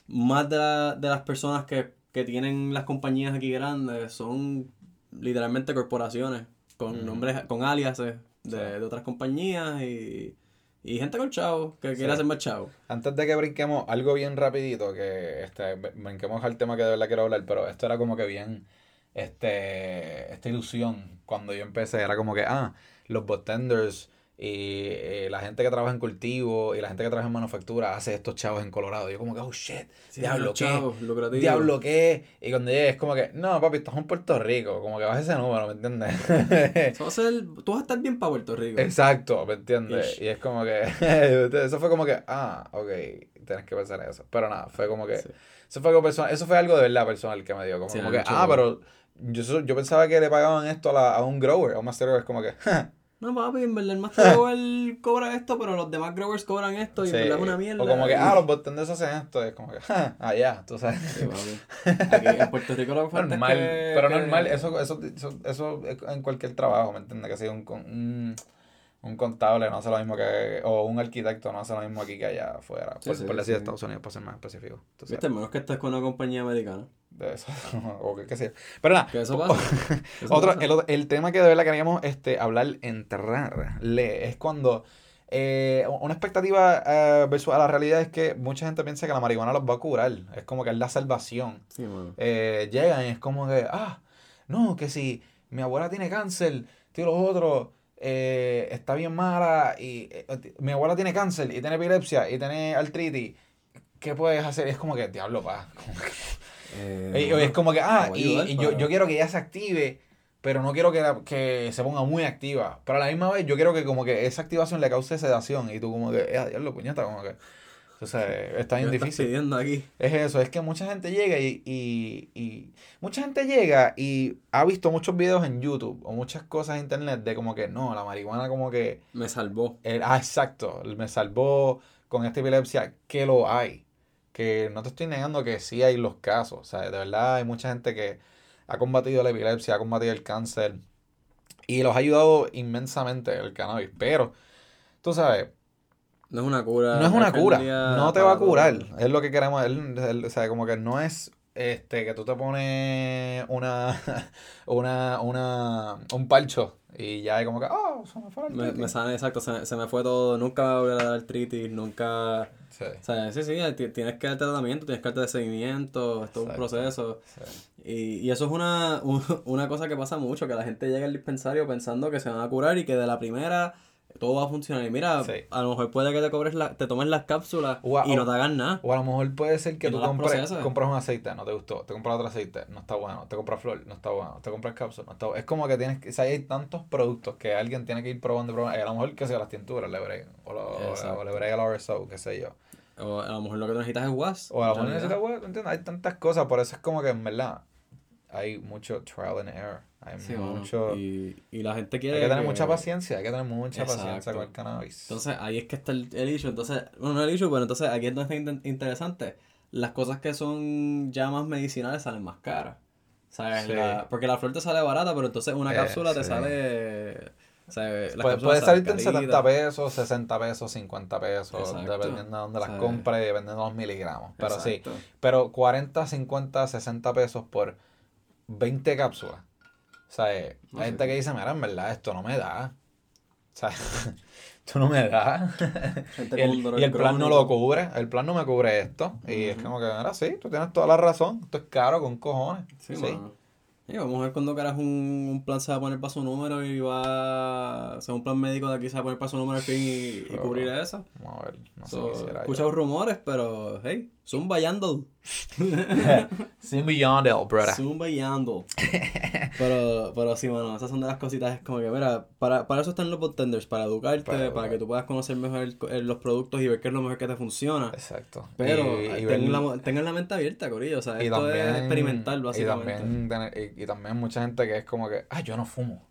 más de, la, de las personas que, que tienen las compañías aquí grandes son literalmente corporaciones con nombres, con aliases de, de otras compañías y y gente con chavo, que quiere hacer más chavo. Antes de que brinquemos, algo bien rapidito, que este, brinquemos al tema que de verdad quiero hablar, pero esto era como que bien, este, esta ilusión cuando yo empecé, era como que, ah, los botenders y eh, la gente que trabaja en cultivo y la gente que trabaja en manufactura hace estos chavos en Colorado. Yo como que, oh shit, diablo qué, diablo qué. Y cuando llegué es como que, no papi, estás en Puerto Rico, como que vas ese número, ¿me entiendes? tú vas a estar bien para Puerto Rico. Exacto, ¿me entiendes? Y es como que, eso fue como que, ah, ok, tienes que pensar en eso. Pero nada, fue como que, eso, fue algo personal, eso fue algo de verdad personal que me dio, como, que, ah, pero yo, yo pensaba que le pagaban esto a, la, a un grower, a un master grower, es como que, no, papi, en verdad el Master Grower cobra esto, pero los demás growers cobran esto y en verdad es una mierda. O como que, ah, los bartenders hacen esto, y es como que, ah, ya, tú sabes. Sí, papi. Aquí en Puerto Rico lo que falta normal, es que, Pero normal, eso, eso, eso, eso en cualquier trabajo, ¿me entiendes? Que sea un, un, un contable no hace lo mismo que, o un arquitecto no hace lo mismo aquí que allá afuera. por, por decir Estados Unidos, para ser más específico. Viste, menos que estés con una compañía americana de eso. o qué, sé Pero nada. eso pasa? otro, El, el, tema que de verdad queríamos este, hablar, enterrarle, es cuando eh, una expectativa eh, versus a la realidad es que mucha gente piensa que la marihuana los va a curar. Es como que es la salvación. eh, llegan y es como que, ah, no, que si mi abuela tiene cáncer, tío, los otros. Eh, está bien mala y mi abuela tiene cáncer y tiene epilepsia y tiene artritis, ¿qué puedes hacer? Es como que, diablo, pa. Eh, es como que, ah, y, yo, yo, quiero que ella se active, pero no quiero que, que se ponga muy activa. Pero a la misma vez, yo quiero que como que esa activación le cause sedación. Y tú como que, eh, lo puñeta, como que... O sea, está bien difícil. aquí? Es eso, es que mucha gente llega y, y, y, Mucha gente llega y ha visto muchos videos en YouTube o muchas cosas en internet de como que no, la marihuana como que. Me salvó. ah, exacto. Me salvó con esta epilepsia que lo hay. Que no te estoy negando que sí hay los casos. O sea, de verdad hay mucha gente que ha combatido la epilepsia, ha combatido el cáncer y los ha ayudado inmensamente el cannabis. Pero, tú sabes, no es una cura. No es una cura. No te va a curar. Es lo que queremos. o sea, como que no es este que tú te pones una una una un palcho y ya es como que oh se me fue el me, me sale exacto se, se, me fue todo. Nunca voy a dar artritis nunca. Sí. o sea sí sí tienes que darte tratamiento tienes que darte de seguimiento es todo un proceso. y, y eso es una, una cosa que pasa mucho que la gente llega al dispensario pensando que se van a curar y que de la primera todo va a funcionar. Y mira, a lo mejor puede que te cobres la, te tomes las cápsulas y no te hagan nada. O a lo mejor puede ser que tú compres, compras un aceite, no te gustó. Te compras otro aceite, no está bueno. Te compras flor, no está bueno. Te compras cápsulas, no está bueno. Es como que tienes que, o sea, hay tantos productos que alguien tiene que ir probando y probando. A lo mejor que sea las tinturas, le brega. O, lo, o, le brega el RSO, qué sé yo. O a lo mejor lo que necesitas es WAS. O a lo mejor necesitas WAS, ¿entiendes? Hay tantas cosas, por eso es como que en verdad hay mucho trial and error. Hay mucho. y, y, la gente quiere. Hay que tener mucha paciencia, hay que tener mucha paciencia con el cannabis. Entonces, ahí es que está el, el issue. Entonces, bueno, no el issue, pero entonces aquí es donde está interesante. Las cosas que son ya más medicinales salen más caras. ¿Sabes? porque la flor te sale barata, pero entonces una eh, cápsula te sale. O sea, puede, puede salirte en 70 pesos, 60 pesos, 50 pesos, dependiendo de dónde las compres y dependiendo de los miligramos. Pero sí, pero 40, 50, 60 pesos por 20 cápsulas. O sea, hay gente que dice, mira, en verdad, esto no me da. O sea, esto no me da. y el, y el plan no lo cubre. El plan no me cubre esto. Y es como que, mira, sí, tú tienes toda la razón. Esto es caro con cojones. Sí, sí vamos a ver cuando quieras un, un, plan se va a poner para su número y va. O sea, un plan médico de aquí se va a poner para su número al fin y, cubrir eso. Vamos a ver, no sé so, Escuchado rumores, pero hey, Zumba Yandel. Zumba Yandel, brother. Zumba Yandel. pero, pero sí, bueno, esas son de las cositas. Es como que, mira, para, para eso están los botenders, para educarte, para, que tú puedas conocer mejor los productos y ver qué es lo mejor que te funciona. Exacto. Pero tengan, la, mente abierta, Corillo. O sea, esto es experimental, básicamente. Y también, y también mucha gente que es como que, ah, yo no fumo.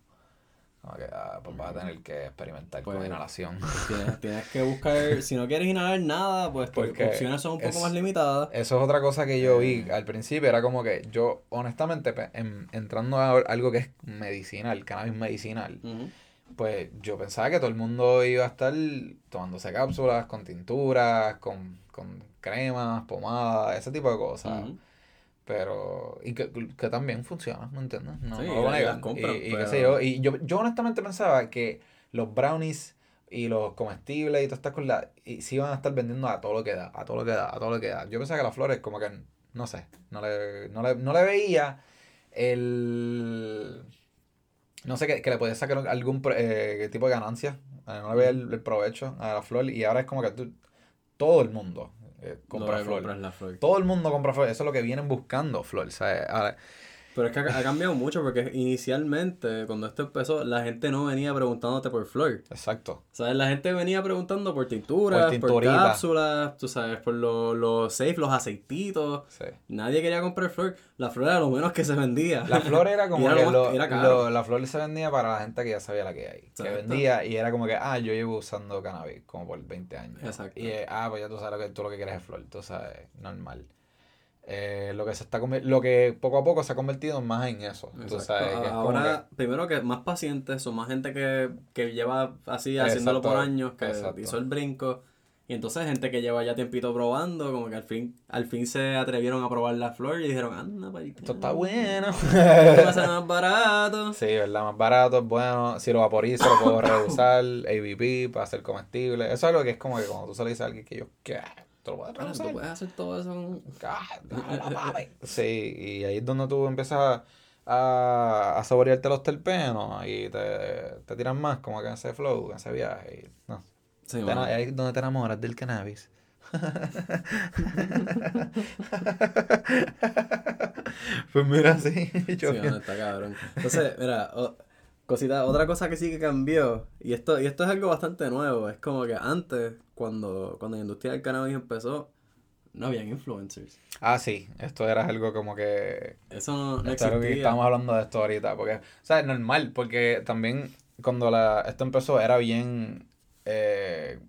Como que, ah, pues vas a tener que experimentar con pues, inhalación. Pues tienes, que buscar, si no quieres inhalar nada, pues tus opciones son un poco más limitadas. Eso es otra cosa que yo vi eh. al principio, era como que yo, honestamente, entrando a algo que es medicinal, cannabis medicinal, pues yo pensaba que todo el mundo iba a estar tomándose cápsulas con tinturas, con, con cremas, pomadas, ese tipo de cosas. Pero, y que, que también funciona, ¿me entiendes? No, sí, no lo y, y, qué sé yo. Y yo, yo honestamente pensaba que los brownies y los comestibles y todas estas cosas y, sí iban a estar vendiendo a todo lo que da, a todo lo que da, a todo lo que da. Yo pensaba que las flores como que, no sé, no le, no le, no le veía el... No sé, que, que le podía sacar algún eh, tipo de ganancia. Eh, no le veía el, el, provecho a la flor y ahora es como que tú, todo el mundo eh, compra flor. Todo el mundo compra flor. Eso es lo que vienen buscando, flor. Pero es que ha, cambiado mucho porque inicialmente, cuando esto empezó, la gente no venía preguntándote por flor. Exacto. ¿Sabes? La gente venía preguntando por tinturas, por, cápsulas, tú sabes, por los lo safe, los aceititos. Sí. Nadie quería comprar flor. La flor era lo menos que se vendía. La flor era como que lo, la flor se vendía para la gente que ya sabía la que hay. Que vendía y era como que, ah, yo llevo usando cannabis como por 20 años. Exacto. Y, ah, pues ya tú sabes lo que, tú lo que quieres es flor. Tú sabes, normal. Eh, lo que se está lo que poco a poco se ha convertido más en eso. Ahora, primero que más pacientes, son más gente que, que lleva así haciéndolo por años, que hizo el brinco. Y entonces gente que lleva ya tiempito probando, como que al fin, al fin se atrevieron a probar la flor y dijeron, anda, para Esto está bueno. Esto va a ser más barato. Sí, ¿verdad? Más barato, es bueno. Si lo vaporizo, lo puedo reusar. ABP para hacer comestible. Eso es algo que es como que cuando tú se le dices a alguien que yo, ¿qué? Te lo puedes reusar. Tú puedes hacer todo eso. sí, y ahí es donde tú empiezas a, a saborearte los terpenos y te, te tiran más como que en ese flow, en ese viaje. Y, no. Sí, ahí es donde te enamoras del cannabis. pues mira, sí. Yo sí, está cabrón. Entonces, mira, cosita, otra cosa que sí que cambió, y esto, y esto es algo bastante nuevo, es como que antes, cuando, cuando la industria del cannabis empezó, no habían influencers. Ah, sí, esto era algo como que... Eso no, no existía. Que estamos hablando de esto ahorita, porque, o sea, es normal, porque también cuando la, esto empezó era bien eh,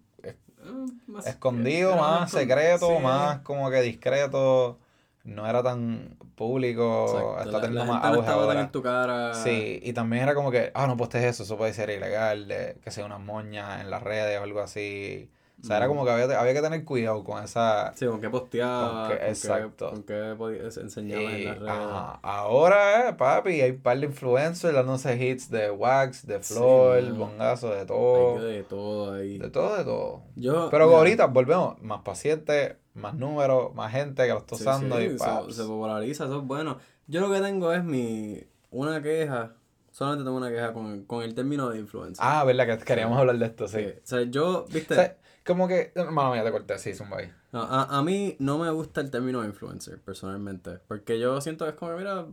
más- escondido, más secreto, sí. más como que discreto. No era tan público, Exacto, está teniendo más no auge tan ahora. en tu cara. Sí, y también era como que, ah, no postes eso, eso puede ser ilegal, de, que sea una moña en las redes o algo así. O sea, era como que había, había que tener cuidado con esa... Sí, con qué posteaba, Con qué- con qué- exacto. con qué podía- enseñaba en las redes. ajá, ahora, eh, papi, hay un par de influencers dándose hits de Wax, de Sí, Flor, mano. bongazo, de Hay todo. de todo ahí. De todo, de todo. Yo, Pero mira, ahorita volvemos, más pacientes, más números, más gente que lo está sí, usando sí, y se, paps. se populariza, eso es bueno. Yo lo que tengo es mi una queja, solamente tengo una queja con, el- con el término de influencer. Ah, verdad que queríamos hablar de esto, sí. Sí, O sea, yo, viste, O sea, como que, hermano, mía, te corté, sí, zumba ahí. no, a, a mí no me gusta el término influencer, personalmente, porque yo siento que es como, mira,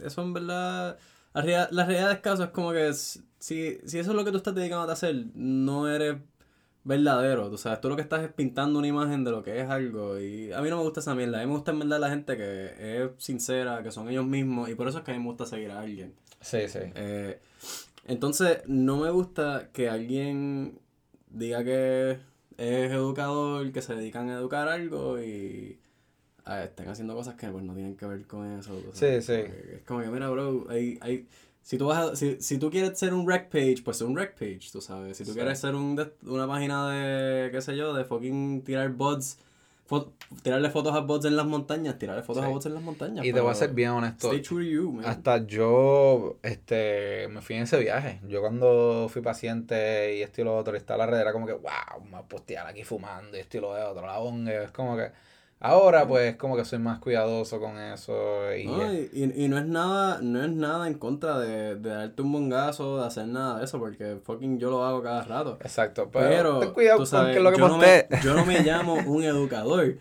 eso en verdad, la realidad, la realidad del caso es como que si, si eso es lo que tú estás dedicando a hacer, no eres verdadero, tú sabes, tú lo que estás es pintando una imagen de lo que es algo y a mí no me gusta esa mierda, a mí me gusta en verdad la gente que es sincera, que son ellos mismos y por eso es que a mí me gusta seguir a alguien. Sí, sí. Eh, entonces, no me gusta que alguien diga que es educador, que se dedican a educar algo y ah, estén haciendo cosas que pues no tienen que ver con eso. Sí, sí. Es como que, mira, bro, hay, hay, si tú vas a- si, si tú quieres ser un rec page, pues ser un rec page, tú sabes. Si tú Sí. quieres ser un una página de, qué sé yo, de fucking tirar bots, fo- tirarle fotos a bots en las montañas, tirarle fotos Sí. a bots en las montañas. Y te voy a pero ser bien honesto. Stay true to you, man. Hasta yo, este, me fui en ese viaje. Yo cuando fui paciente y esto y lo otro, y estaba la red, era como que, wow, me voy a postear aquí fumando y esto y lo otro, la bonga. Es como que, ahora pues, como que soy más cuidadoso con eso y... No, y, y, y no es nada, no es nada en contra de, de darte un bongazo, de hacer nada de eso, porque fucking yo lo hago cada rato. Exacto, pero, Pero, ten cuidado tú sabes, lo que yo, no me, yo no me llamo un educador.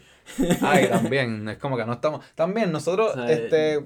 Ay, también, es como que no estamos... También nosotros, O sea, este,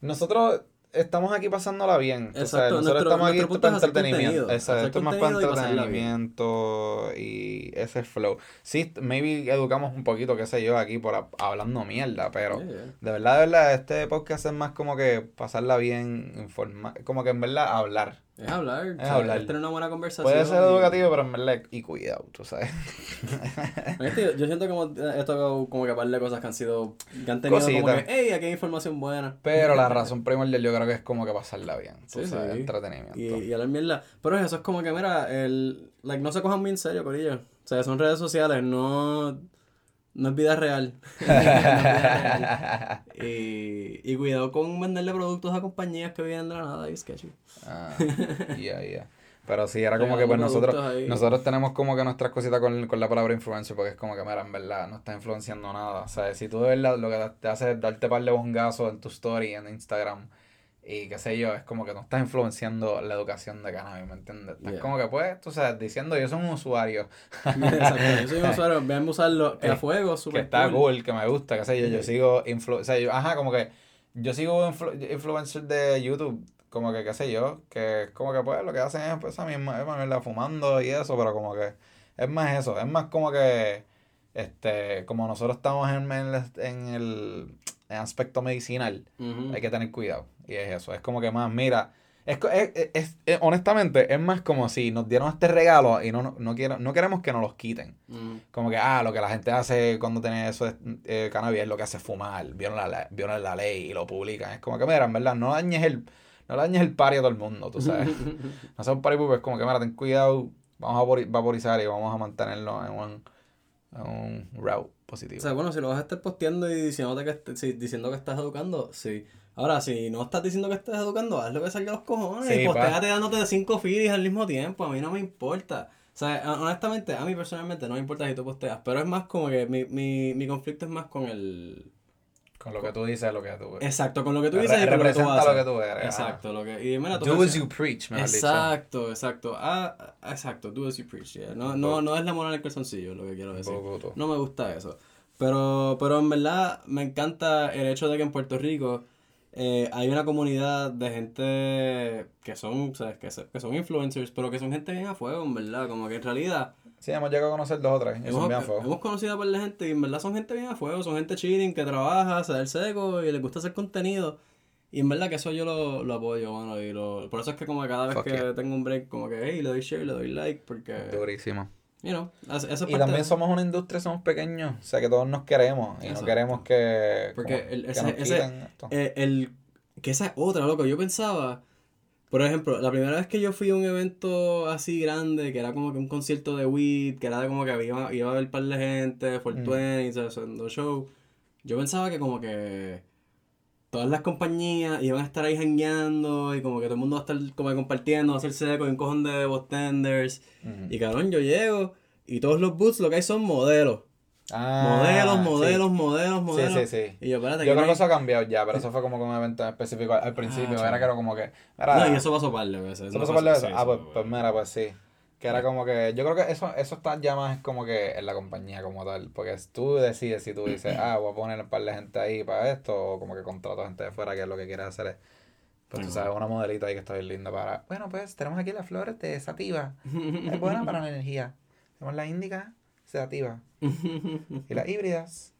nosotros estamos aquí pasándola bien. Exacto, sabes, nosotros nuestro- estamos aquí nuestro para entretenimiento. Exacto, esto es más para entretenimiento y ese flow. Sí, maybe educamos un poquito, qué sé yo, aquí por a- hablando mierda, pero Yeah, yeah. de verdad, de verdad, este podcast es más como que pasarla bien, informar, como que en verdad hablar. Es hablar, Es hablar. es tener una buena conversación. Puede ser y- educativo, pero en verdad, y cuidado, tú sabes. Este, yo- siento como he tocado como que par de cosas que han sido, que han tenido como que, hey, aquí hay información buena. Pero la razón primordial yo creo que es como que pasarla bien, tú Sí, sabes, sí. entretenimiento. Y, y hablar mierda. Pero eso es como que, mira, el, like, no se cojan muy en serio, Corillo. O sea, son redes sociales, no, no es vida real. No es vida real. Y, y cuidado con venderle productos a compañías que vienen de la nada y sketchy. Ah, ya, ya. Pero sí, era como que pues nosotros, ahí. nosotros tenemos como que nuestras cositas con, con la palabra influencer, porque es como que, mira, en verdad, no está influenciando nada. O sea, si tú de verdad lo que te hace es darte par de bongazos en tu story, en Instagram, y qué sé yo, es como que no estás influenciando la educación de cannabis, ¿me entiendes? Estás Yeah. como que, pues, tú sabes, diciendo, yo soy un usuario Exacto. Yo soy un usuario, véanme usarlo que a fuego, que super está cool. cool, que me gusta, qué sé yo, yo sigo, influ o sea, yo- ajá, como que yo sigo influ- influencers de YouTube, como que, qué sé yo, que es como que, pues, lo que hacen es, pues, esa misma, es mierda, fumando y eso, pero como que, es más eso, es más como que, este, como nosotros estamos en, en el, en el en aspecto medicinal, hay que tener cuidado, y es eso, es como que más, mira, es, es, es- es- es- honestamente, es más como si nos dieron este regalo y no, no, no, quiero, no queremos que nos los quiten. Como que, ah, lo que la gente hace cuando tiene eso es eh, cannabis es lo que hace fumar, violan la, violan la ley y lo publican. Es como que, mira, en verdad, no dañes el, no dañes el party a todo el mundo, tú sabes. no seas un party pooper, es como que, mira, ten cuidado, vamos a vapori- vaporizar y vamos a mantenerlo en un, en un route positivo. O sea, bueno, si lo vas a estar posteando y diciéndote que si- diciendo que estás educando, sí. Ahora, si no estás diciendo que estás educando, haz lo que salga a los cojones. Sí, y postéate dándote cinco feeds al mismo tiempo. A mí no me importa. O sea, honestamente, a mí personalmente no me importa si tú posteas. Pero es más como que mi, mi, mi conflicto es más con el... Con lo que tú dices, lo que tú Exacto, con lo que tú Re- dices y con lo que tú haces. lo que tú eres. Exacto, lo que... Y mira, tú Do me- as you preach, dicho. Exacto, exacto. Ah, ah, exacto, do as you preach. yeah. No, no, no es la mona en el calzoncillo, lo que quiero decir. No me gusta eso. Pero, pero en verdad me encanta el hecho de que en Puerto Rico eh, hay una comunidad de gente que son, ¿sabes? Que, se- que son influencers, pero que son gente bien a fuego, en verdad. Como que en realidad Sí, hemos llegado a conocer dos o tres. Y son hemos, bien a fuego. hemos conocido a par de gente y en verdad son gente bien a fuego, son gente chilling que trabaja, se da el seco y les gusta hacer contenido. Y en verdad que eso yo lo, lo apoyo, mano. Y lo, por eso es que como que cada vez Fuck que yeah. tengo un break, como que, hey, le doy share, le doy like, porque... Durísimo. You know, eso eso es Y también de- somos una industria, somos pequeños, o sea que todos nos queremos y Exacto. no queremos que, Porque como el- que ese- nos ese- esto. Eh, el, que esa es otra, loco. Yo pensaba, por ejemplo, la primera vez que yo fui a un evento así grande, que era como que un concierto de weed, que era de como que iba, iba a haber un par de gente, Mm. 420, haciendo show, yo pensaba que como que todas las compañías iban a estar ahí jangueando y como que todo el mundo va a estar como compartiendo, va a hacerse con un cojón de bostenders. Ujú. Y cabrón, yo llego y todos los booths lo que hay son modelos. Ah, modelos, sí. modelos, modelos, Sí, modelos. sí, sí. Y yo, espérate, Yo que creo que eso ha cambiado ya, pero eso fue como que un evento específico al al principio. Ah, era que era como que. Era, No, y eso pasó par de veces. ¿Eso pasó por eso? sí, Ah, pues, pues mira, pues sí. Que era como que. Yo creo que eso, eso está ya más como que en la compañía como tal. Porque tú decides si tú dices, ah, voy a poner un par de gente ahí para esto, o como que contrato gente de fuera que lo que quieres hacer es. Pues tú sabes, una modelita ahí que está bien linda para. Bueno, pues tenemos aquí las flores de sativa. Es buena para la energía. Tenemos la índica sedativa. Y las híbridas.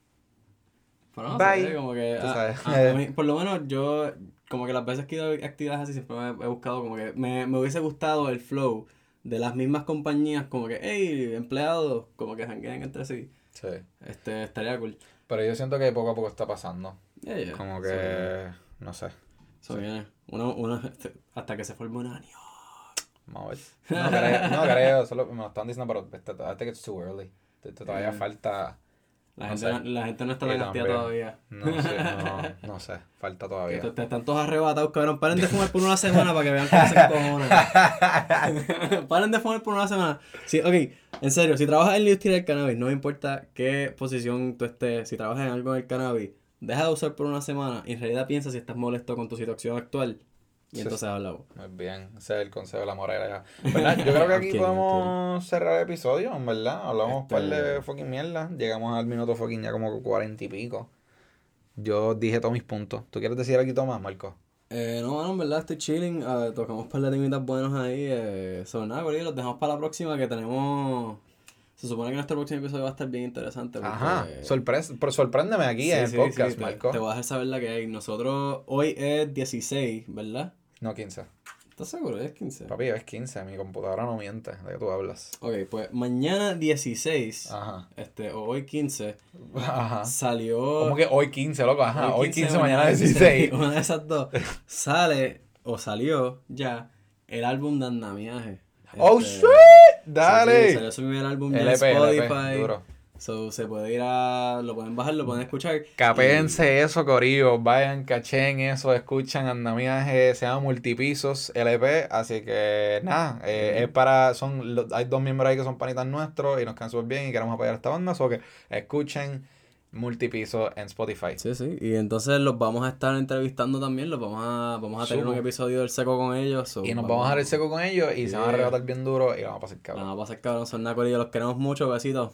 Pero no Bye. sé, como que. A- sabes. a- a mí, por lo menos yo, como que las veces que he ido a actividades así, siempre me he buscado, como que me, me hubiese gustado el flow de las mismas compañías, como que, hey, empleados, como que jangueen entre sí. Sí. Este, estaría cool. Pero yo siento que poco a poco está pasando. Yeah, yeah. Como que. No sé. Eso viene. Uno, uno, hasta que se forme un año. No creo, no creo, solo me lo están diciendo, pero I think it's too early. Te- te- Todavía Mm. falta. La, No gente, la gente no está tan también. todavía. No sé, no, no sé, falta Que todavía. te, te están todos arrebatados, cabrón. Paren de fumar por una semana para que vean cómo se cojones. Paren de fumar por una semana. Sí, ok, en serio, si trabajas en la industria del cannabis, no me importa qué posición tú estés, si trabajas en algo del cannabis, deja de usar por una semana y en realidad piensa si estás molesto con tu situación actual y entonces hablamos. Muy bien, ese es el consejo de la morera ya. ¿Verdad? Yo creo que aquí podemos cerrar el episodio, en verdad. Hablamos un par Este- de fucking mierda. Llegamos al minuto fucking ya como cuarenta y pico. Yo dije todos mis puntos. ¿Tú quieres decir algo más, Marco? Eh, no, mano, en verdad estoy chilling. ah, tocamos un par de temitas buenos ahí. Eh, sobre nada, corillo, los dejamos para la próxima que tenemos. Se supone que nuestro próximo episodio va a estar bien interesante. porque- Ajá, sorpres pero sorpréndeme aquí Sí, en el sí, podcast, sí, te- Marco. Te, voy a dejar saber la que hay. Nosotros, hoy es 16, ¿verdad? No, 15. ¿Estás seguro? Es 15. Papi, es 15. Mi computadora no miente. ¿De qué tú hablas? Ok, pues mañana 16, Ajá. este, o hoy 15, Ajá. salió... ¿Cómo que hoy 15, loco? Ajá, hoy 15, mañana 16. Una de esas dos. Sale, o salió ya, el álbum de Andamiaje. ¡Oh, Este, shit! sí, sí, ¡Dale! salió su primer álbum en LP, LP, Spotify. duro. So, se puede ir a... Lo pueden bajar, lo pueden escuchar. Capéense eso, corillo. Vayan, cachen eso, escuchan andamiaje, se llama Multipisos LP. Así que nada, eh, es para. son Hay dos miembros ahí que son panitas nuestros y nos quedan súper bien y queremos apoyar a esta banda. So que escuchen Multipisos en Spotify. Sí, sí. Y entonces los vamos a estar entrevistando también. Los vamos a, vamos a tener Subo. un episodio del seco con ellos. so, Y nos vamos a dar el seco con ellos y se van a arrebatar bien duro y vamos a pasar cabrón. Nada, va a ser cabrón. Son nada, corillo. Los queremos mucho. Besitos.